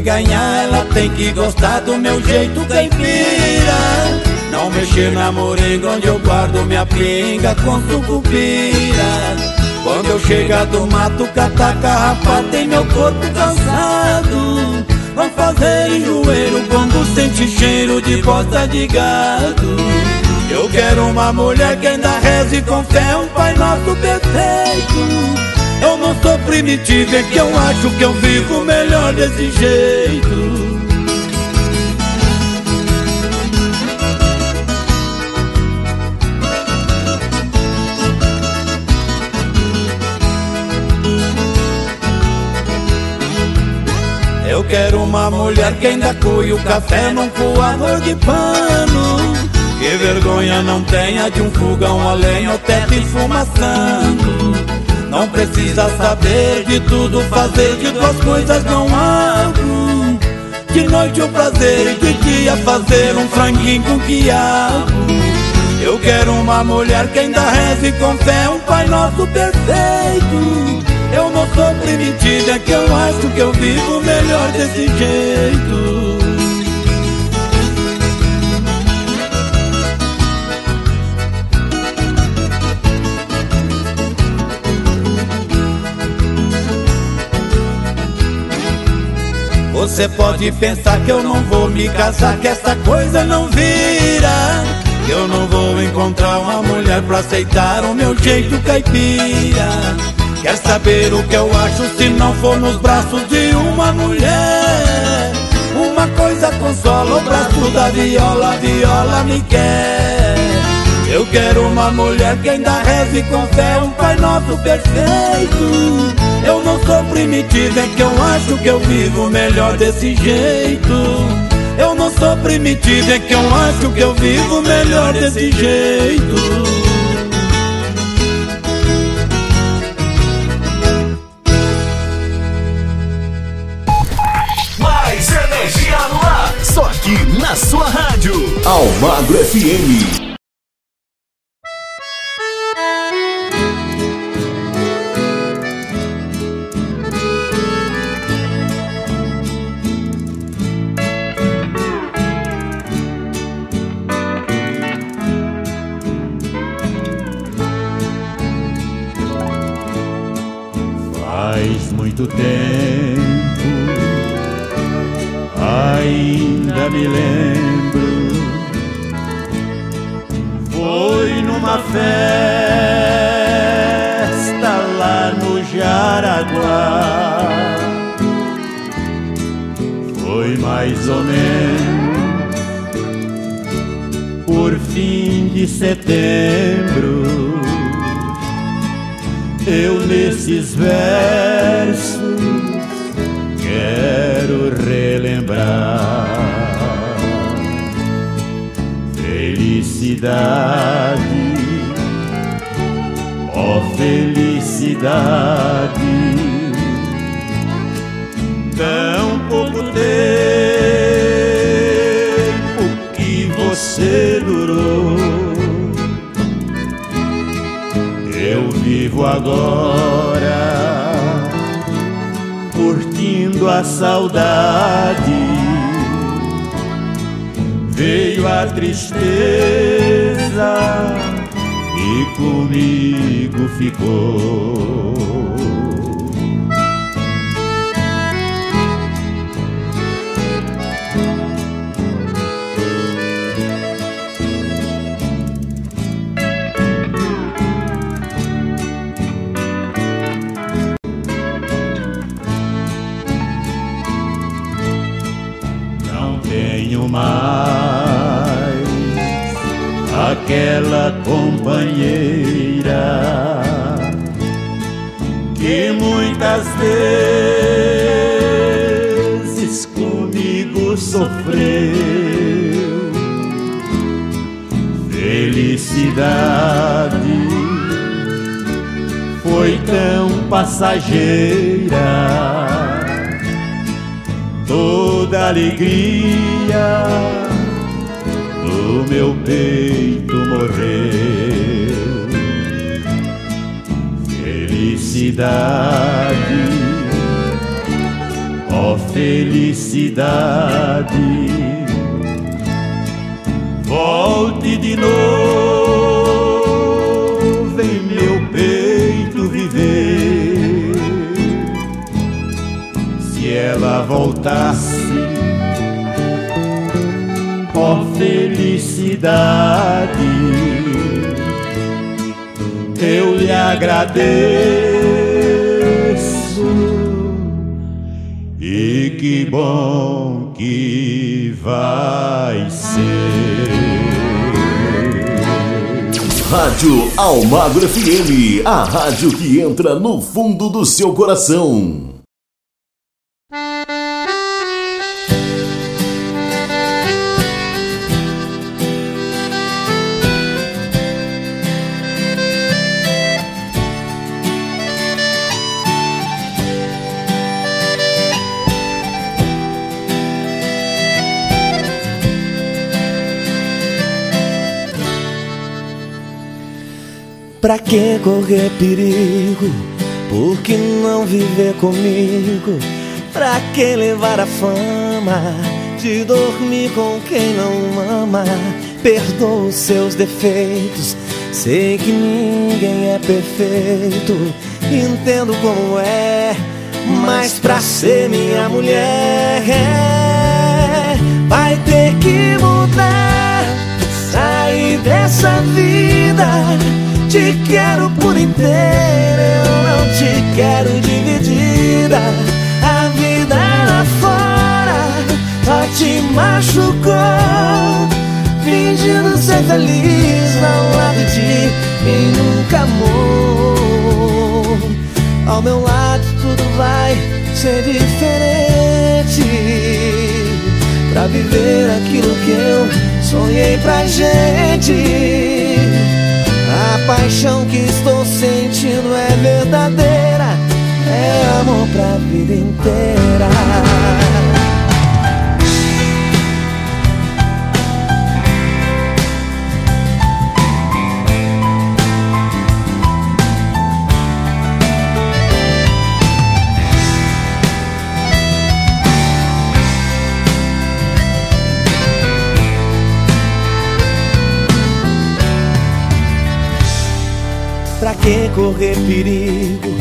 Ganhar, ela tem que gostar do meu jeito caipira. Não mexer na moringa onde eu guardo minha pinga com sucupira. Quando eu chegar do mato, catar carrapato tem meu corpo cansado. Vão fazer enjoeiro quando sente cheiro de bosta de gado. Eu quero uma mulher que ainda reze com fé um Pai Nosso perfeito. Eu não sou primitivo, é que eu acho que eu vivo melhor desse jeito. Eu quero uma mulher que ainda coe o café num coador de pano. Que vergonha não tenha de um fogão a lenha ou teto esfumaçando. Não precisa saber de tudo, fazer de duas coisas não abro. De noite o prazer e de dia fazer um franguinho com quiabo. Eu quero uma mulher que ainda reze com fé um Pai Nosso perfeito. Eu não sou primitiva, é que eu acho que eu vivo melhor desse jeito. Você pode pensar que eu não vou me casar, que essa coisa não vira. Que eu não vou encontrar uma mulher pra aceitar o meu jeito caipira. Quer saber o que eu acho se não for nos braços de uma mulher? Uma coisa consola o braço da viola, viola me quer. Eu quero uma mulher que ainda reze com fé um Pai Nosso perfeito. Eu não sou primitivo, é que eu acho que eu vivo melhor desse jeito. Eu não sou primitivo, é que eu acho que eu vivo melhor desse jeito. Mais energia no ar. Só aqui na sua rádio. Almagro FM. Rádio que entra no fundo do seu coração. Pra que correr perigo? Por que não viver comigo? Pra que levar a fama de dormir com quem não ama? Perdoa os seus defeitos. Sei que ninguém é perfeito. Entendo como é. Mas pra ser minha mulher, vai ter que mudar. Sair dessa vida. Te quero por inteiro, eu não te quero dividida. A vida lá fora só te machucou. Fingindo ser feliz ao lado de quem nunca amou. Ao meu lado tudo vai ser diferente. Pra viver aquilo que eu sonhei pra gente. Paixão que estou sentindo é verdadeira. É amor pra vida inteira. Correr perigo?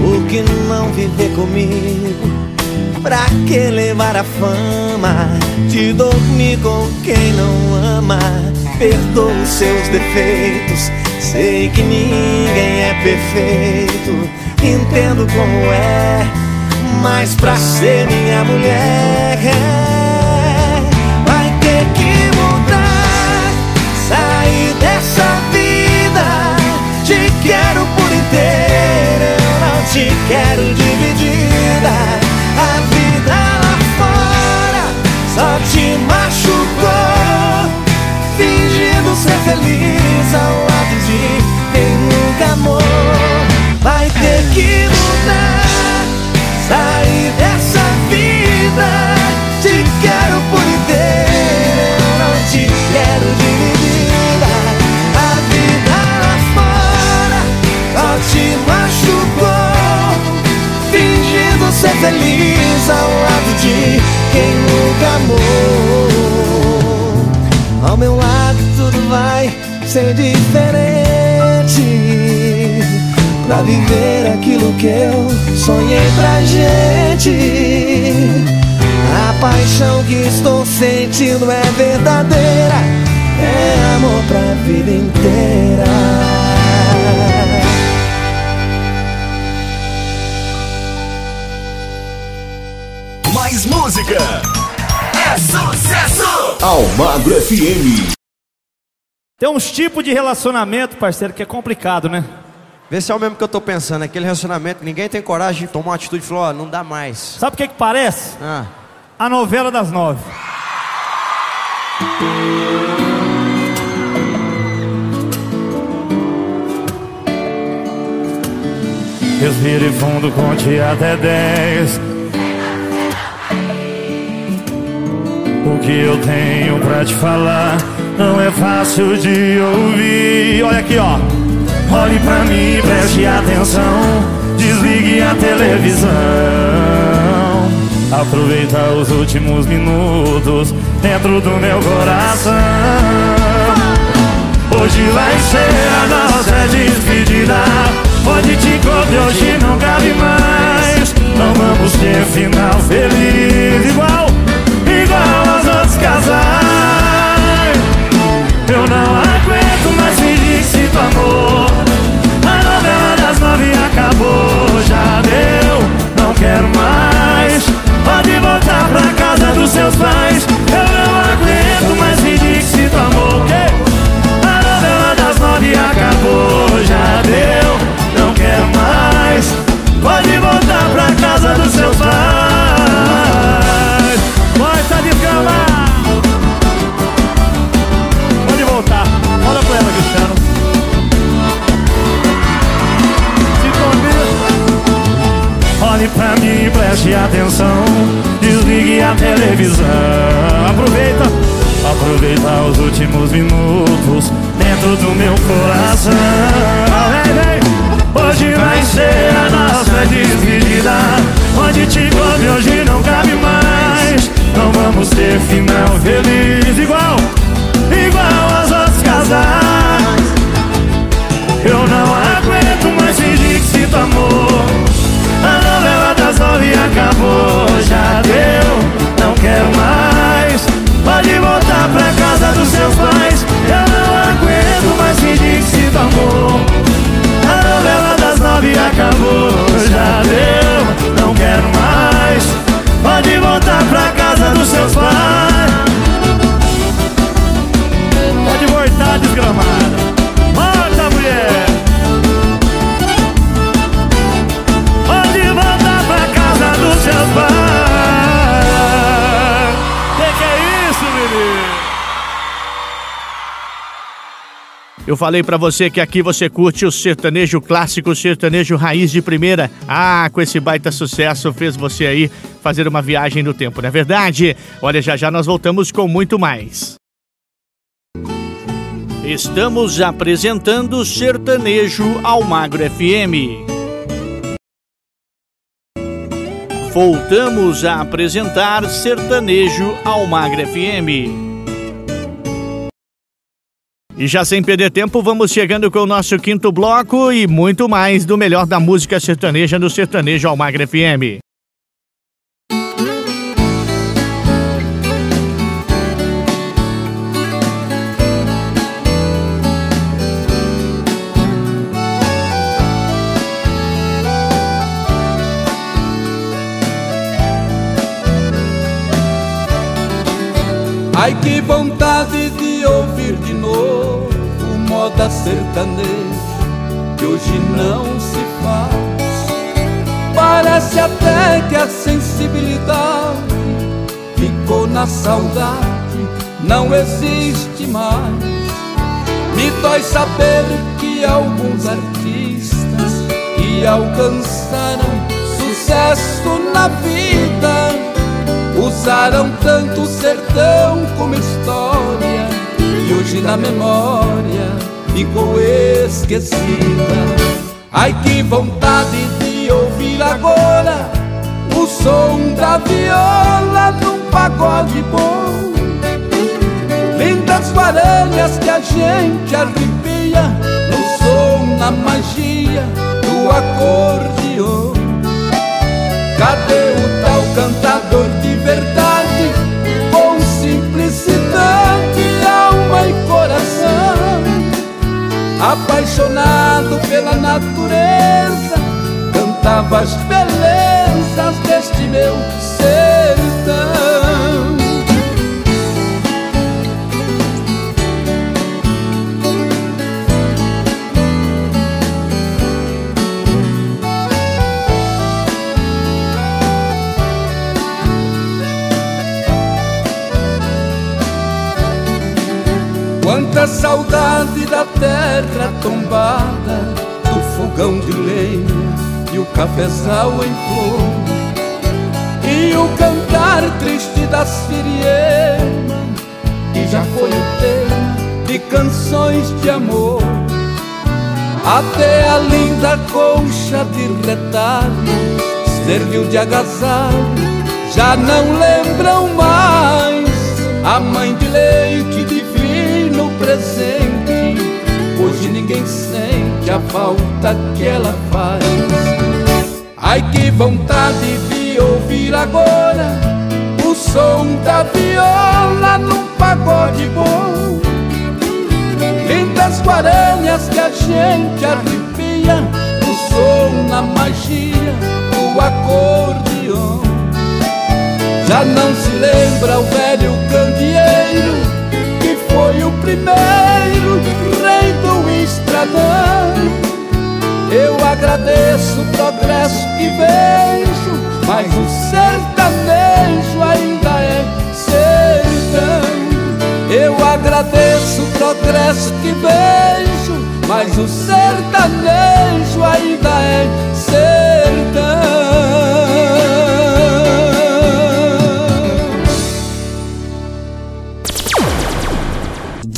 Por que não viver comigo? Pra que levar a fama de dormir com quem não ama? Perdoa os seus defeitos. Sei que ninguém é perfeito. Entendo como é. Mas pra ser minha mulher, vai te quero dividida. A vida lá fora só te machucou. Fingindo ser feliz ao lado de quem nunca amou. Vai ter que mudar, sair dessa vida. Feliz ao lado de quem nunca amou. Ao meu lado tudo vai ser diferente. Pra viver aquilo que eu sonhei pra gente. A paixão que estou sentindo é verdadeira. É amor pra vida inteira. Mais música. É sucesso! Almagro FM. Tem uns tipos de relacionamento, parceiro, que é complicado, né? Vê se é o mesmo que eu tô pensando, aquele relacionamento, ninguém tem coragem de tomar uma atitude e falar, ó, não dá mais. Sabe o que que parece? Ah. A novela das nove. Respire fundo, conte até dez. O que eu tenho pra te falar não é fácil de ouvir. Olha aqui, ó. Olhe pra mim, preste atenção. Desligue a televisão. Aproveita os últimos minutos dentro do meu coração. Hoje vai ser a nossa despedida. Pode te encontrar hoje não cabe mais. Não vamos ter final feliz igual, casais. Eu não aguento mais fingir que sinto amor. A novela das nove acabou, já Preste atenção. Desligue a televisão. Aproveita. Aproveita os últimos minutos dentro do meu coração. Vem, vem. Hoje vai ser a nossa despedida. Onde te come hoje não cabe mais. Não vamos ter final feliz igual, igual aos outros casais. Dos seus pais. Eu não aguento mais fingir que sinto amor. A novela das nove acabou, já deu, não quero mais. Pode voltar pra casa dos seus pais. Pode voltar, desgramada. Eu falei pra você que aqui você curte o sertanejo clássico, o sertanejo raiz de primeira. Ah, com esse baita sucesso fez você aí fazer uma viagem no tempo, não é verdade? Olha, já já nós voltamos com muito mais. Estamos apresentando Sertanejo Almagro FM. Voltamos a apresentar Sertanejo Almagro FM. E já sem perder tempo, vamos chegando com o nosso quinto bloco e muito mais do melhor da música sertaneja no Sertanejo Almagre FM. Ai que vontade moda sertaneja que hoje não se faz. Parece até que a sensibilidade ficou na saudade, não existe mais. Me dói saber que alguns artistas que alcançaram sucesso na vida Usaram tanto o sertão como história E hoje na memória ficou esquecida. Ai que vontade de ouvir agora O som da viola num pagode bom. Lindas guaranhas que a gente arrepia No som, na magia do acordeon. Cadê o tal cantador de verdade Apaixonado pela natureza Cantava as Quanta saudade da terra tombada Do fogão de lenha e o cafezal em flor. E o cantar triste das firiemas Que já foi o tema de canções de amor. Até a linda colcha de retalhos Serviu de agasalho, já não lembram mais A mãe de leite divino presente Hoje ninguém sente a falta que ela faz. Ai que vontade de ouvir agora O som da viola num pagode bom. Lindas guaranhas que a gente arrepia No som, na magia do acordeon. Já não se lembra o velho primeiro rei do estradão Eu agradeço o progresso que vejo Mas o sertanejo ainda é sertão. Eu agradeço o progresso que vejo Mas o sertanejo ainda é sertão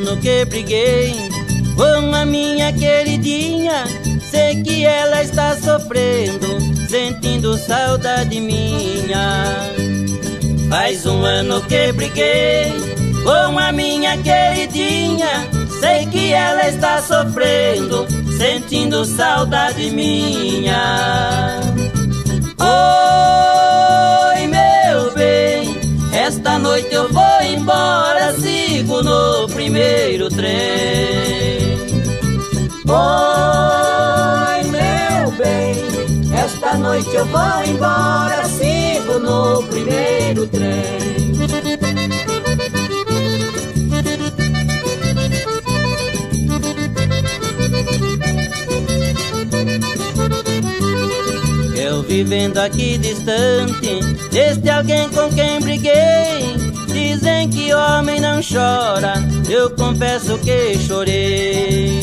Ano que briguei com a minha queridinha. Sei que ela está sofrendo, sentindo saudade minha. Faz um ano que briguei com a minha queridinha. Sei que ela está sofrendo, sentindo saudade minha. Bem, esta noite eu vou embora, sigo no primeiro trem. Oi, meu bem, esta noite eu vou embora, sigo no primeiro trem. Vivendo aqui distante deste alguém com quem briguei. Dizem que homem não chora, eu confesso que chorei.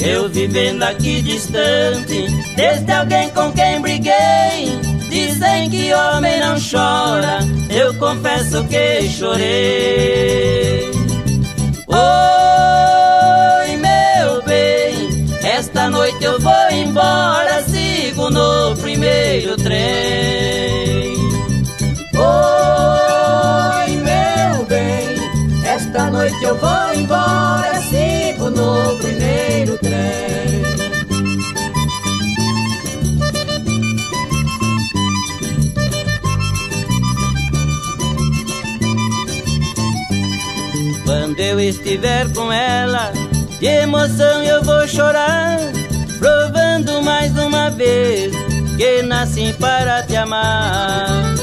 Eu vivendo aqui distante deste alguém com quem briguei. Dizem que homem não chora, eu confesso que chorei. Oi, meu bem, esta noite eu vou embora, no primeiro trem. Oi, meu bem, esta noite eu vou embora, sigo no primeiro trem. Quando eu estiver com ela, de emoção eu vou chorar, mais uma vez que nasci para te amar.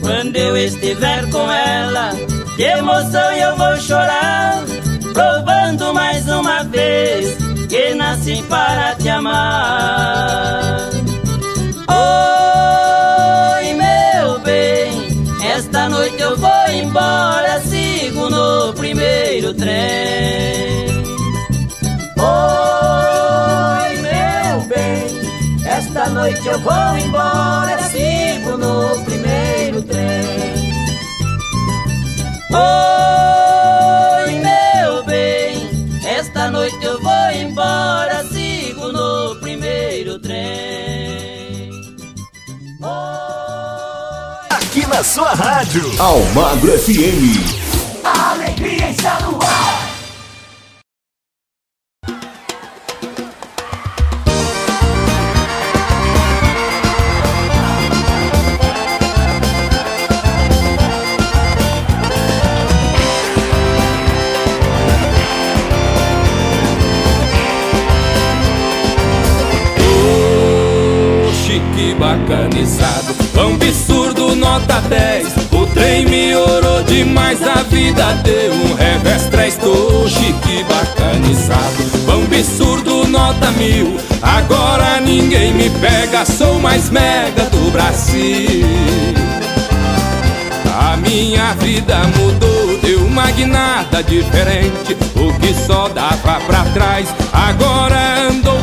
Quando eu estiver com ela, de emoção eu vou chorar, provando mais uma vez que nasci para te amar. Oi, meu bem, esta noite eu vou embora, sigo no primeiro trem. Noite eu vou embora, sigo no primeiro trem. Oi, meu bem, esta noite eu vou embora, sigo no primeiro trem. Aqui na sua rádio. Almagro FM. A alegria está no ar. Bacanizado Pão absurdo, nota 10 O trem me orou demais A vida deu um revés Três tô chique bacanizado. Pão absurdo, nota mil. Agora ninguém me pega Sou mais mega do Brasil. A minha vida mudou, deu uma guinada diferente. O que só dava pra trás, agora andou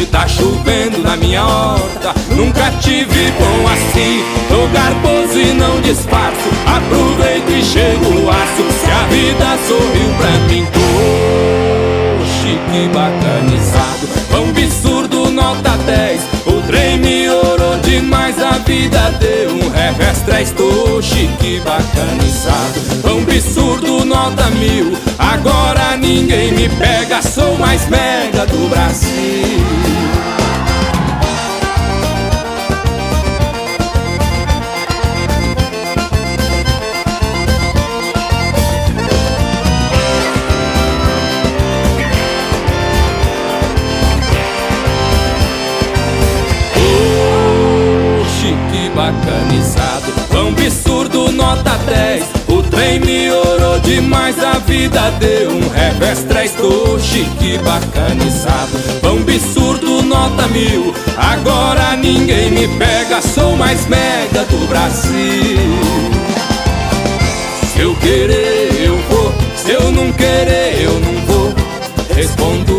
frente Tá chovendo na minha horta, nunca tive bom assim. Tô garboso e não disfarço, aproveito e chego no aço. Se a vida sorriu pra mim, tô chique bacanizado. Pão absurdo, nota 10 O trem me orou demais A vida deu um revés Três, tô chique bacanizado. Pão absurdo, nota mil Agora ninguém me pega Sou mais mega do Brasil Me orou demais, a vida deu um revés. Três tô chique, bacanizado. Pão absurdo, nota mil. Agora ninguém me pega, sou mais mega do Brasil. Se eu querer eu vou, se eu não querer eu não vou. Respondo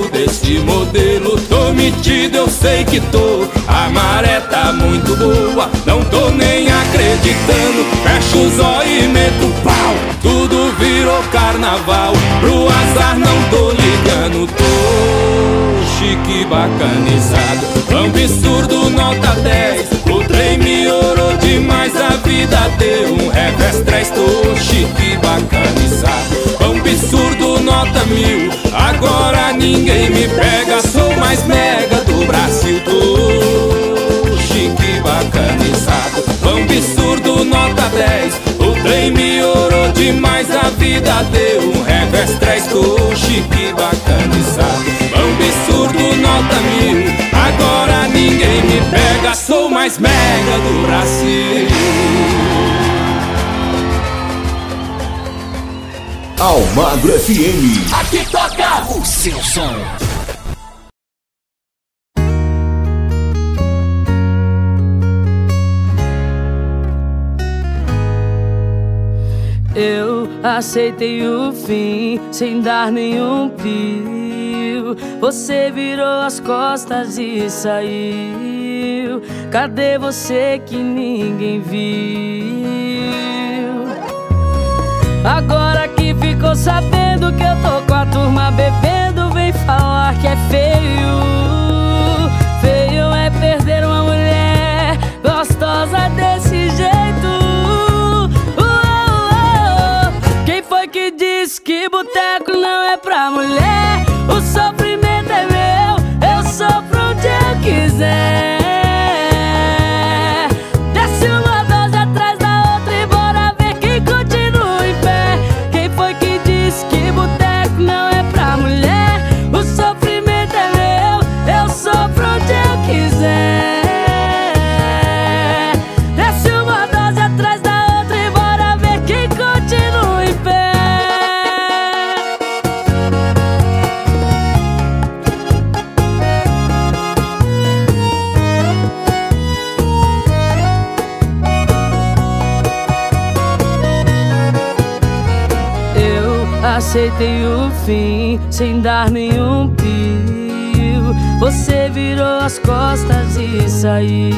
tô metido, eu sei que tô. A maré tá muito boa, não tô nem acreditando. Fecho os olhos e meto pau, tudo virou carnaval Pro azar não tô ligando, tô chique bacanizado. Absurdo, nota 10, o trem me orou demais A vida deu um revés, três, tô chique bacanizado Absurdo, nota mil, agora ninguém me pega Sou mais mega do Brasil, tô chique bacanizado. Absurdo, nota 10, o trem me orou demais A vida deu um revés, três, tô chique bacanizado. Absurdo, nota mil, agora ninguém me pega Sou mais mega do Brasil Almagro FM. Aqui toca o seu som. Eu aceitei o fim sem dar nenhum pio. Você virou as costas e saiu. Cadê você que ninguém viu? Agora que ficou sabendo que eu tô com a turma bebendo, vem falar que é feio. Feio é perder uma mulher gostosa desse jeito. Uou, Quem foi que disse que boteco não é pra mulher? O sofrimento aceitei o fim sem dar nenhum pio. Você virou as costas e saiu.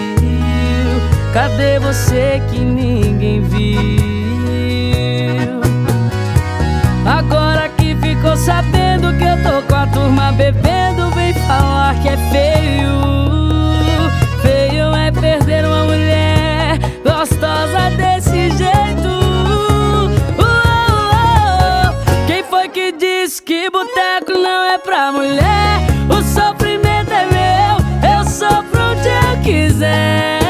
Cadê você que ninguém viu? Agora que ficou sabendo que eu tô com a turma bebendo, vem falar que é feio. Mulher? O sofrimento é meu, eu sofro onde eu quiser.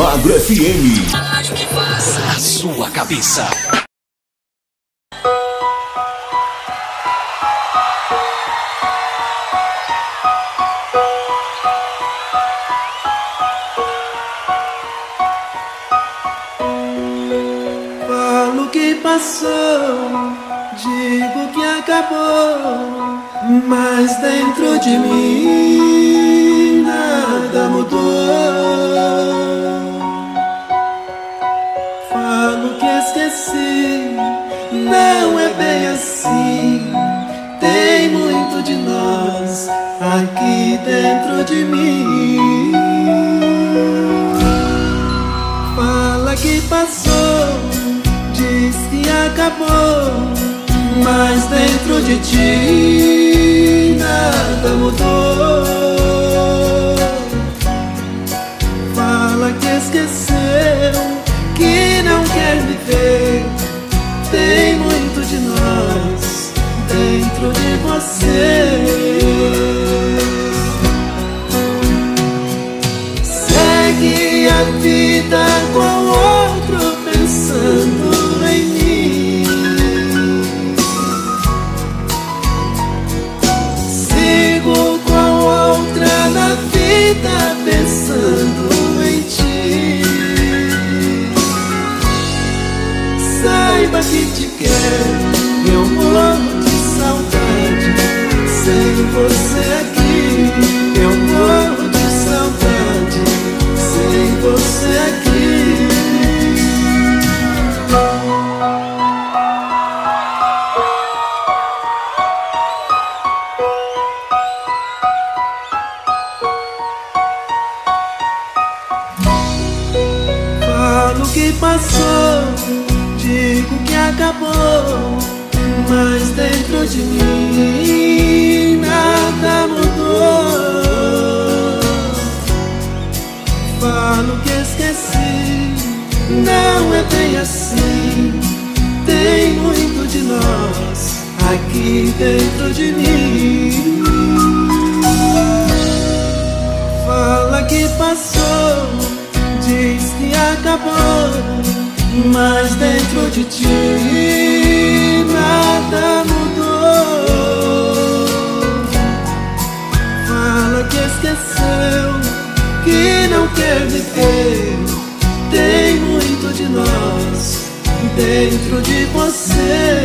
Almagro FM. A sua cabeça. Falo que passou, digo que acabou, mas dentro de mim nada mudou. Acabou, mas dentro de ti nada mudou. Fala que esqueceu, que não quer me você não é bem assim. Tem muito de nós aqui dentro de mim. Fala que passou, diz que acabou, mas dentro de ti nada mudou. Fala que esqueceu, que não quer viver. Tem nós dentro de você.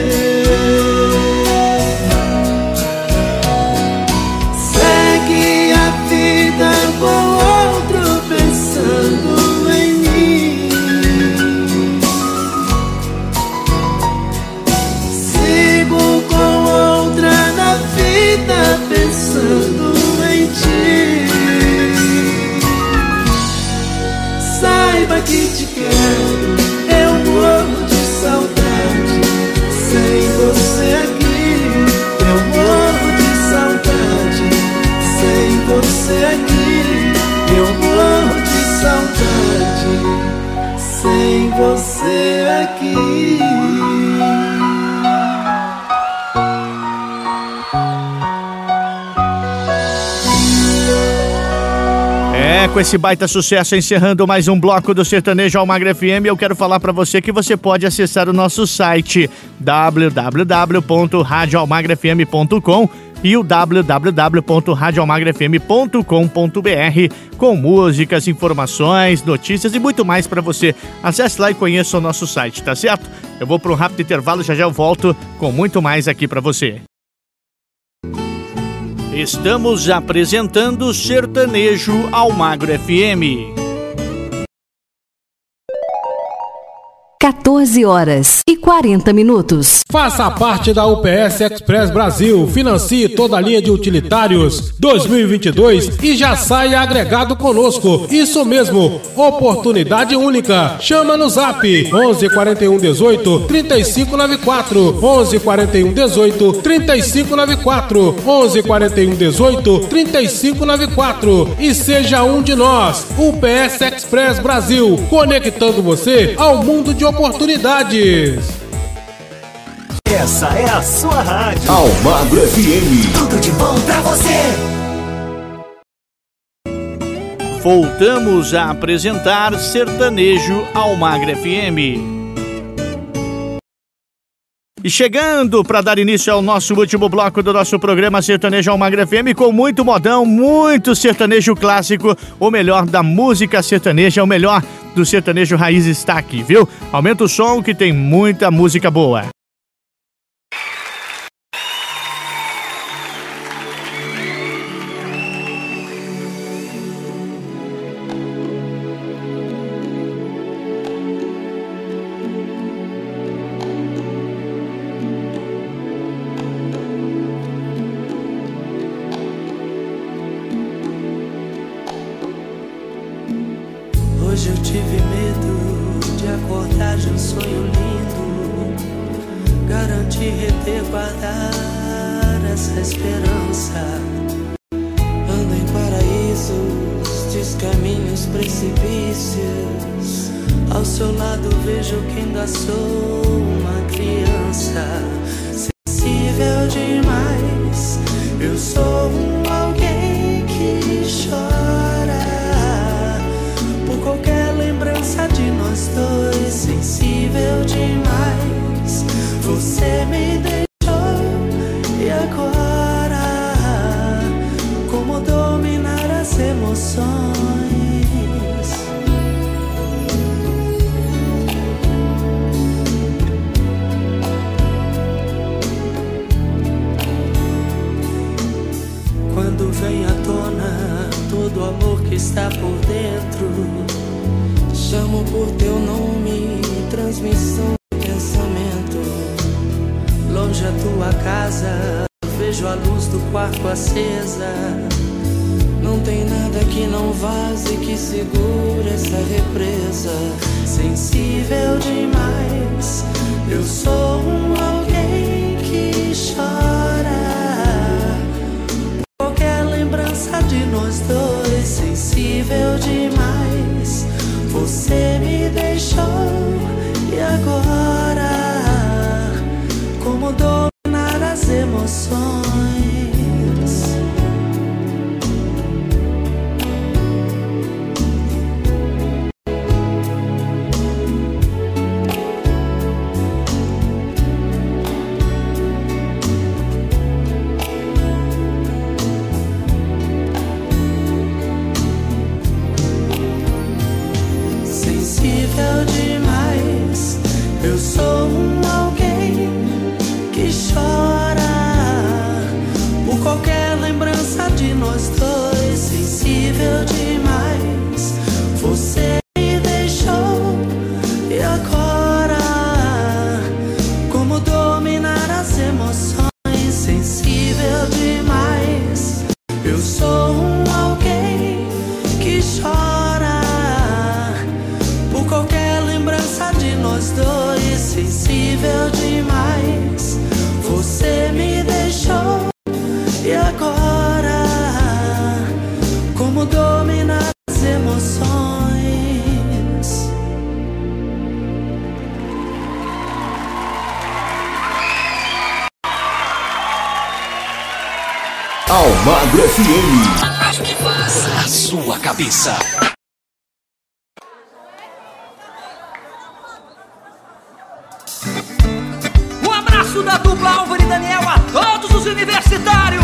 Com esse baita sucesso, encerrando mais um bloco do Sertanejo Almagre FM, eu quero falar pra você que você pode acessar o nosso site www.radioalmagrefm.com e o www.radioalmagrefm.com.br com músicas, informações, notícias e muito mais pra você. Acesse lá e conheça o nosso site, tá certo? Eu vou para um rápido intervalo, já já eu volto com muito mais aqui pra você. Estamos apresentando Sertanejo Almagro FM. 14 horas e 40 minutos. Faça parte da UPS Express Brasil, financie toda a linha de utilitários 2022 e já saia agregado conosco. Isso mesmo, oportunidade única. Chama no Zap 11 41 18 3594 11 41 18 3594 11 41 18 3594 e seja um de nós. UPS Express Brasil, conectando você ao mundo de oportunidades. Essa é a sua rádio. Almagro FM. Tudo de bom pra você. Voltamos a apresentar Sertanejo Almagre FM. E chegando para dar início ao nosso último bloco do nosso programa Sertanejo Almagre FM com muito modão, muito sertanejo clássico, o melhor da música sertaneja, o melhor do sertanejo raiz está aqui, viu? Aumenta o som que tem muita música boa. Cabeça. Um abraço da dupla Álvaro e Daniel a todos os universitários.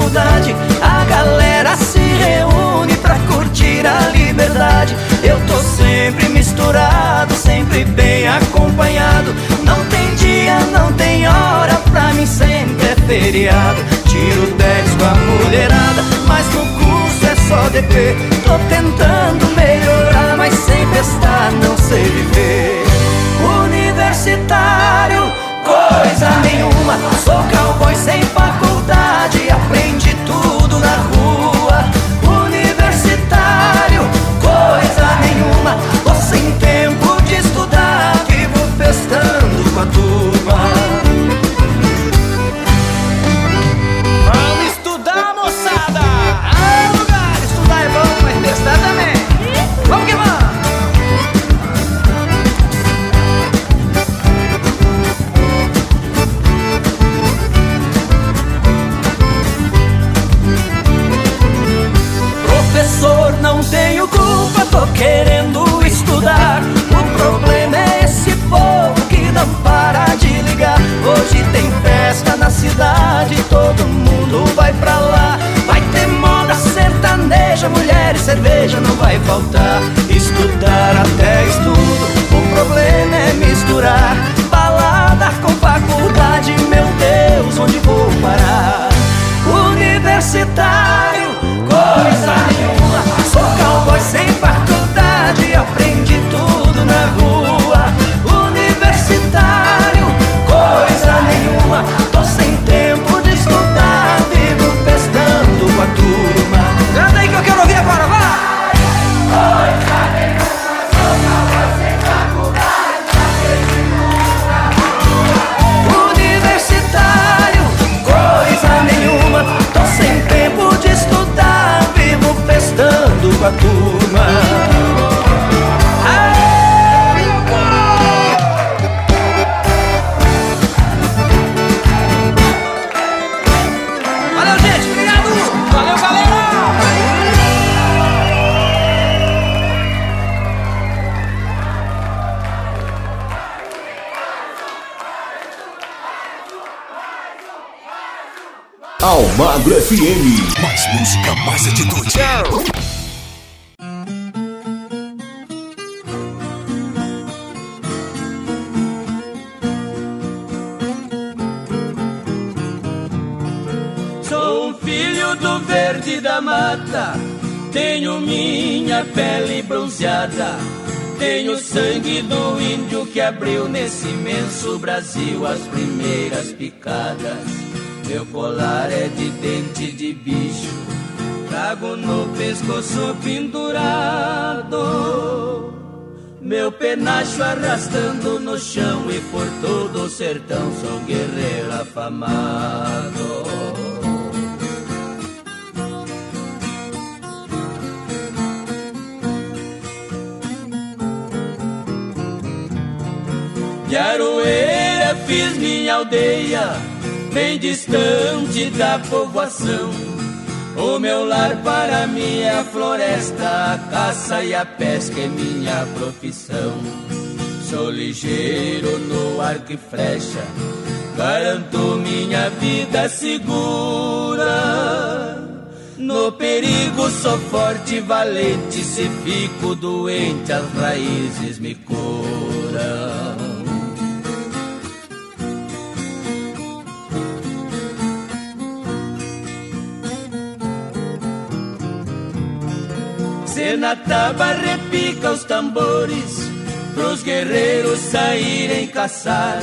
Faculdade, a galera se reúne pra curtir a liberdade. Eu tô sempre misturado, sempre bem acompanhado. Não tem dia, não tem hora, pra mim sempre é feriado. Tiro 10 com a mulherada, mas no curso é só DP. Tô tentando melhorar, mas sem testar não sei viver. Universitário, coisa nenhuma. Sou cowboy sem faculdade, querendo estudar. O problema é esse povo que não para de ligar. Hoje tem festa na cidade, todo mundo vai pra lá. Vai ter moda sertaneja, mulher e cerveja não vai faltar. Estudar até estudo, o problema é misturar. Balada com faculdade, meu Deus, onde vou parar? Universitário, coisa nenhuma. Sou cowboy sem aprende tudo na rua. Universitário, coisa nenhuma. Tô sem tempo de estudar, vivo pestando com a turma. Canta aí que eu quero ouvir agora, vai! Coisa nenhuma, sou calor sem faculdade, na rua. Universitário, coisa nenhuma. Tô sem tempo de estudar, vivo pestando com a turma. Almagro FM. Mais música, mais atitude. Sou um filho do verde da mata, tenho minha pele bronzeada, tenho sangue do índio que abriu nesse imenso Brasil as primeiras picadas. Meu colar é de dente de bicho, trago no pescoço pendurado. Meu penacho arrastando no chão e por todo o sertão sou guerreiro afamado. De Aroeira fiz minha aldeia, bem distante da povoação. O meu lar para mim é a floresta, a caça e a pesca é minha profissão. Sou ligeiro no arco e flecha, garanto minha vida segura. No perigo sou forte e valente, se fico doente as raízes me curam. Cena taba repica os tambores Pros guerreiros saírem caçar.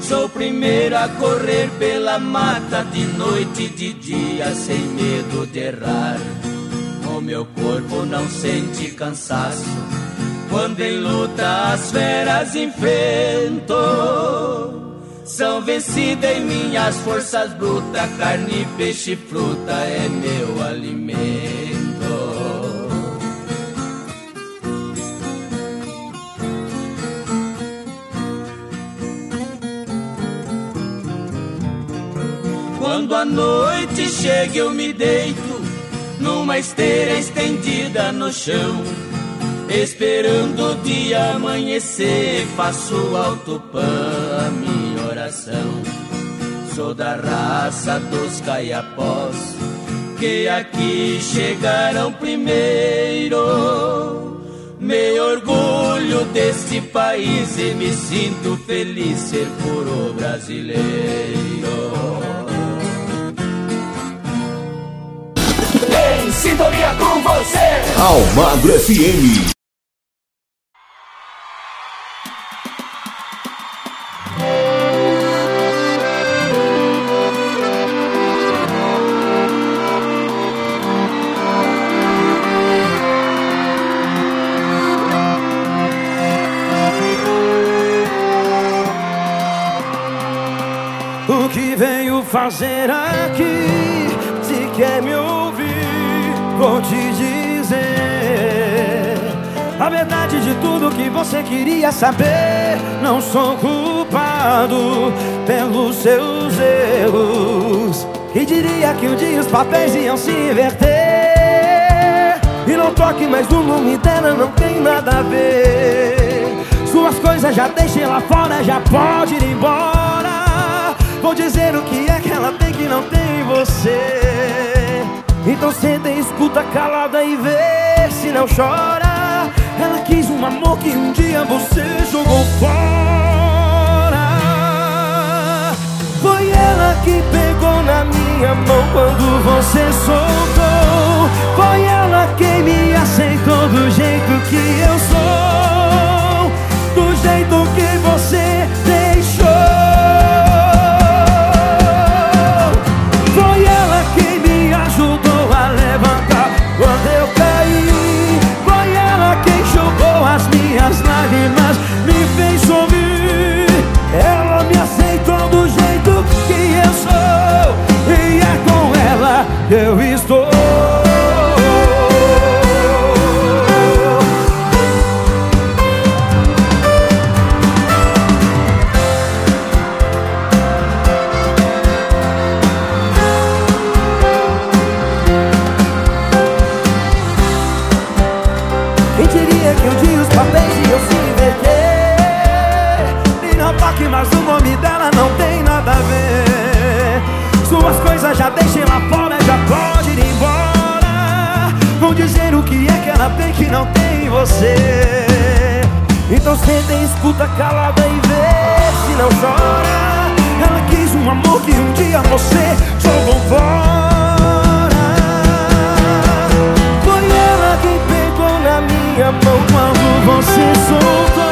Sou o primeiro a correr pela mata De noite e de dia sem medo de errar. O meu corpo não sente cansaço Quando em luta as feras enfrento. São vencidas em minhas forças brutas Carne, peixe, fruta é meu alimento Quando a noite chega eu me deito Numa esteira estendida no chão Esperando o dia amanhecer. Faço alto pão a minha oração. Sou da raça dos caiapós Que aqui chegaram primeiro. Me orgulho deste país E me sinto feliz ser puro brasileiro Em sintonia com você. Almagro FM. O que venho fazer aqui? Se quer me ouvir, vou te dizer a verdade de tudo que você queria saber. Não sou culpado pelos seus erros. E diria que um dia os papéis iam se inverter. E não toque mais no nome dela, não tem nada a ver. Suas coisas já deixei lá fora, já pode ir embora. Vou dizer o que é que ela tem que não tem em você. Então senta e escuta calada e vê se não chora. Ela quis um amor que um dia você jogou fora. Foi ela que pegou na minha mão quando você soltou. Foi ela quem me aceitou do jeito que eu sou. Do jeito que você deixou. Ela você. Então senta e escuta calada e vê se não chora. Ela quis um amor que um dia você jogou fora. Foi ela quem pegou na minha mão quando você soltou.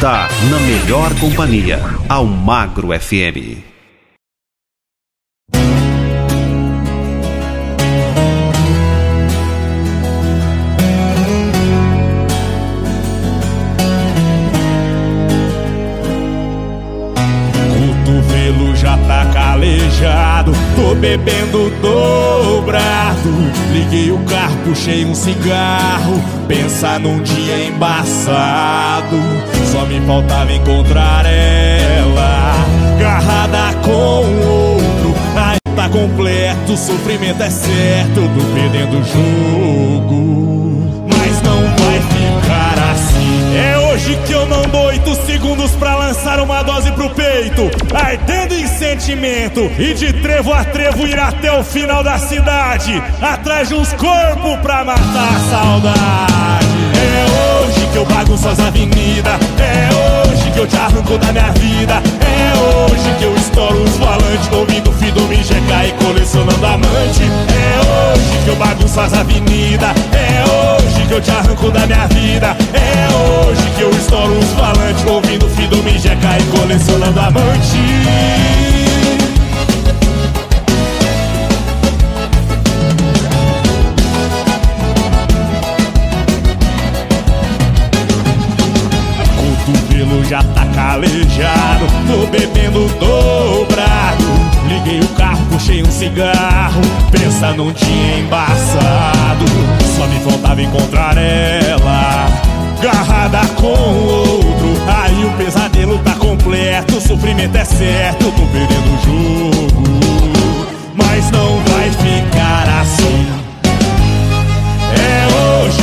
Está na melhor companhia, Almagro FM. Cotovelo já tá calejado, tô bebendo dobrado. Liguei o carro, puxei um cigarro, pensar num dia embaçado. Só me faltava encontrar ela, agarrada com outro. Aí tá completo, o sofrimento é certo, tô perdendo o jogo. Mas não vai ficar assim. É hoje que eu não dou oito segundos pra lançar uma dose pro peito. Ardendo em sentimento e de trevo a trevo ir até o final da cidade. Atrás de uns corpos pra matar a saudade. É hoje que eu bagunço as avenidas. É hoje que eu te arranco da minha vida. É hoje que eu estouro os volantes ouvindo Fido me checar e colecionando amante. É hoje que eu bagunço as avenidas. É hoje que eu te arranco da minha vida. É hoje que eu estouro os falantes ouvindo Fido me checar e colecionando amante. Já tá calejado, tô bebendo dobrado. Liguei o carro, puxei um cigarro, pensa num dia embaçado. Só me faltava encontrar ela, agarrada com outro. Aí o pesadelo tá completo, o sofrimento é certo, tô perdendo o jogo. Mas não vai ficar assim.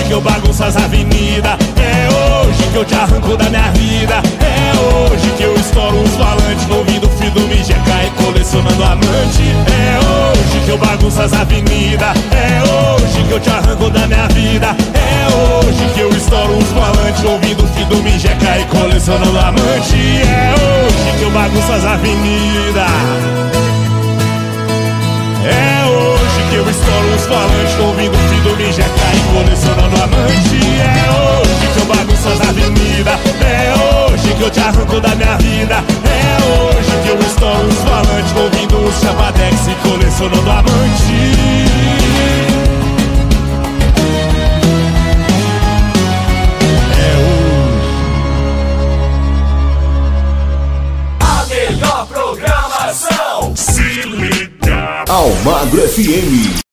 Que eu bagunço as avenidas. É hoje que eu te arranco da minha vida. É hoje que eu estouro os falantes ouvindo Fido me jecar e colecionando amante. É hoje que eu bagunço as avenidas. É hoje que eu te arranco da minha vida. É hoje que eu estouro os falantes ouvindo Fido me jecar e colecionando amante. É hoje que eu bagunço as avenidas. É hoje que eu estouro os falantes ouvindo Fido me jecar e colecionando amante. É hoje que eu bagunço as avenidas. É hoje que eu te arranco da minha vida. É hoje que eu estouro os falantes ouvindo os chapadex e colecionando amante. Melhor programação. Se liga. Almagro FM.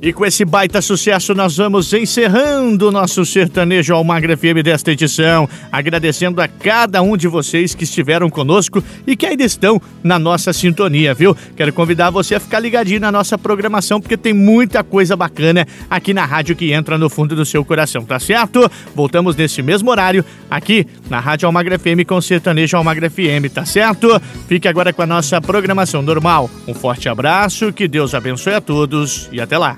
E com esse baita sucesso, nós vamos encerrando o nosso sertanejo Almagra FM desta edição, agradecendo a cada um de vocês que estiveram conosco e que ainda estão na nossa sintonia, viu? Quero convidar você a ficar ligadinho na nossa programação, porque tem muita coisa bacana aqui na rádio que entra no fundo do seu coração, tá certo? Voltamos nesse mesmo horário, aqui na Rádio Almagra FM com o sertanejo Almagra FM, tá certo? Fique agora com a nossa programação normal. Um forte abraço, que Deus abençoe a todos e até lá.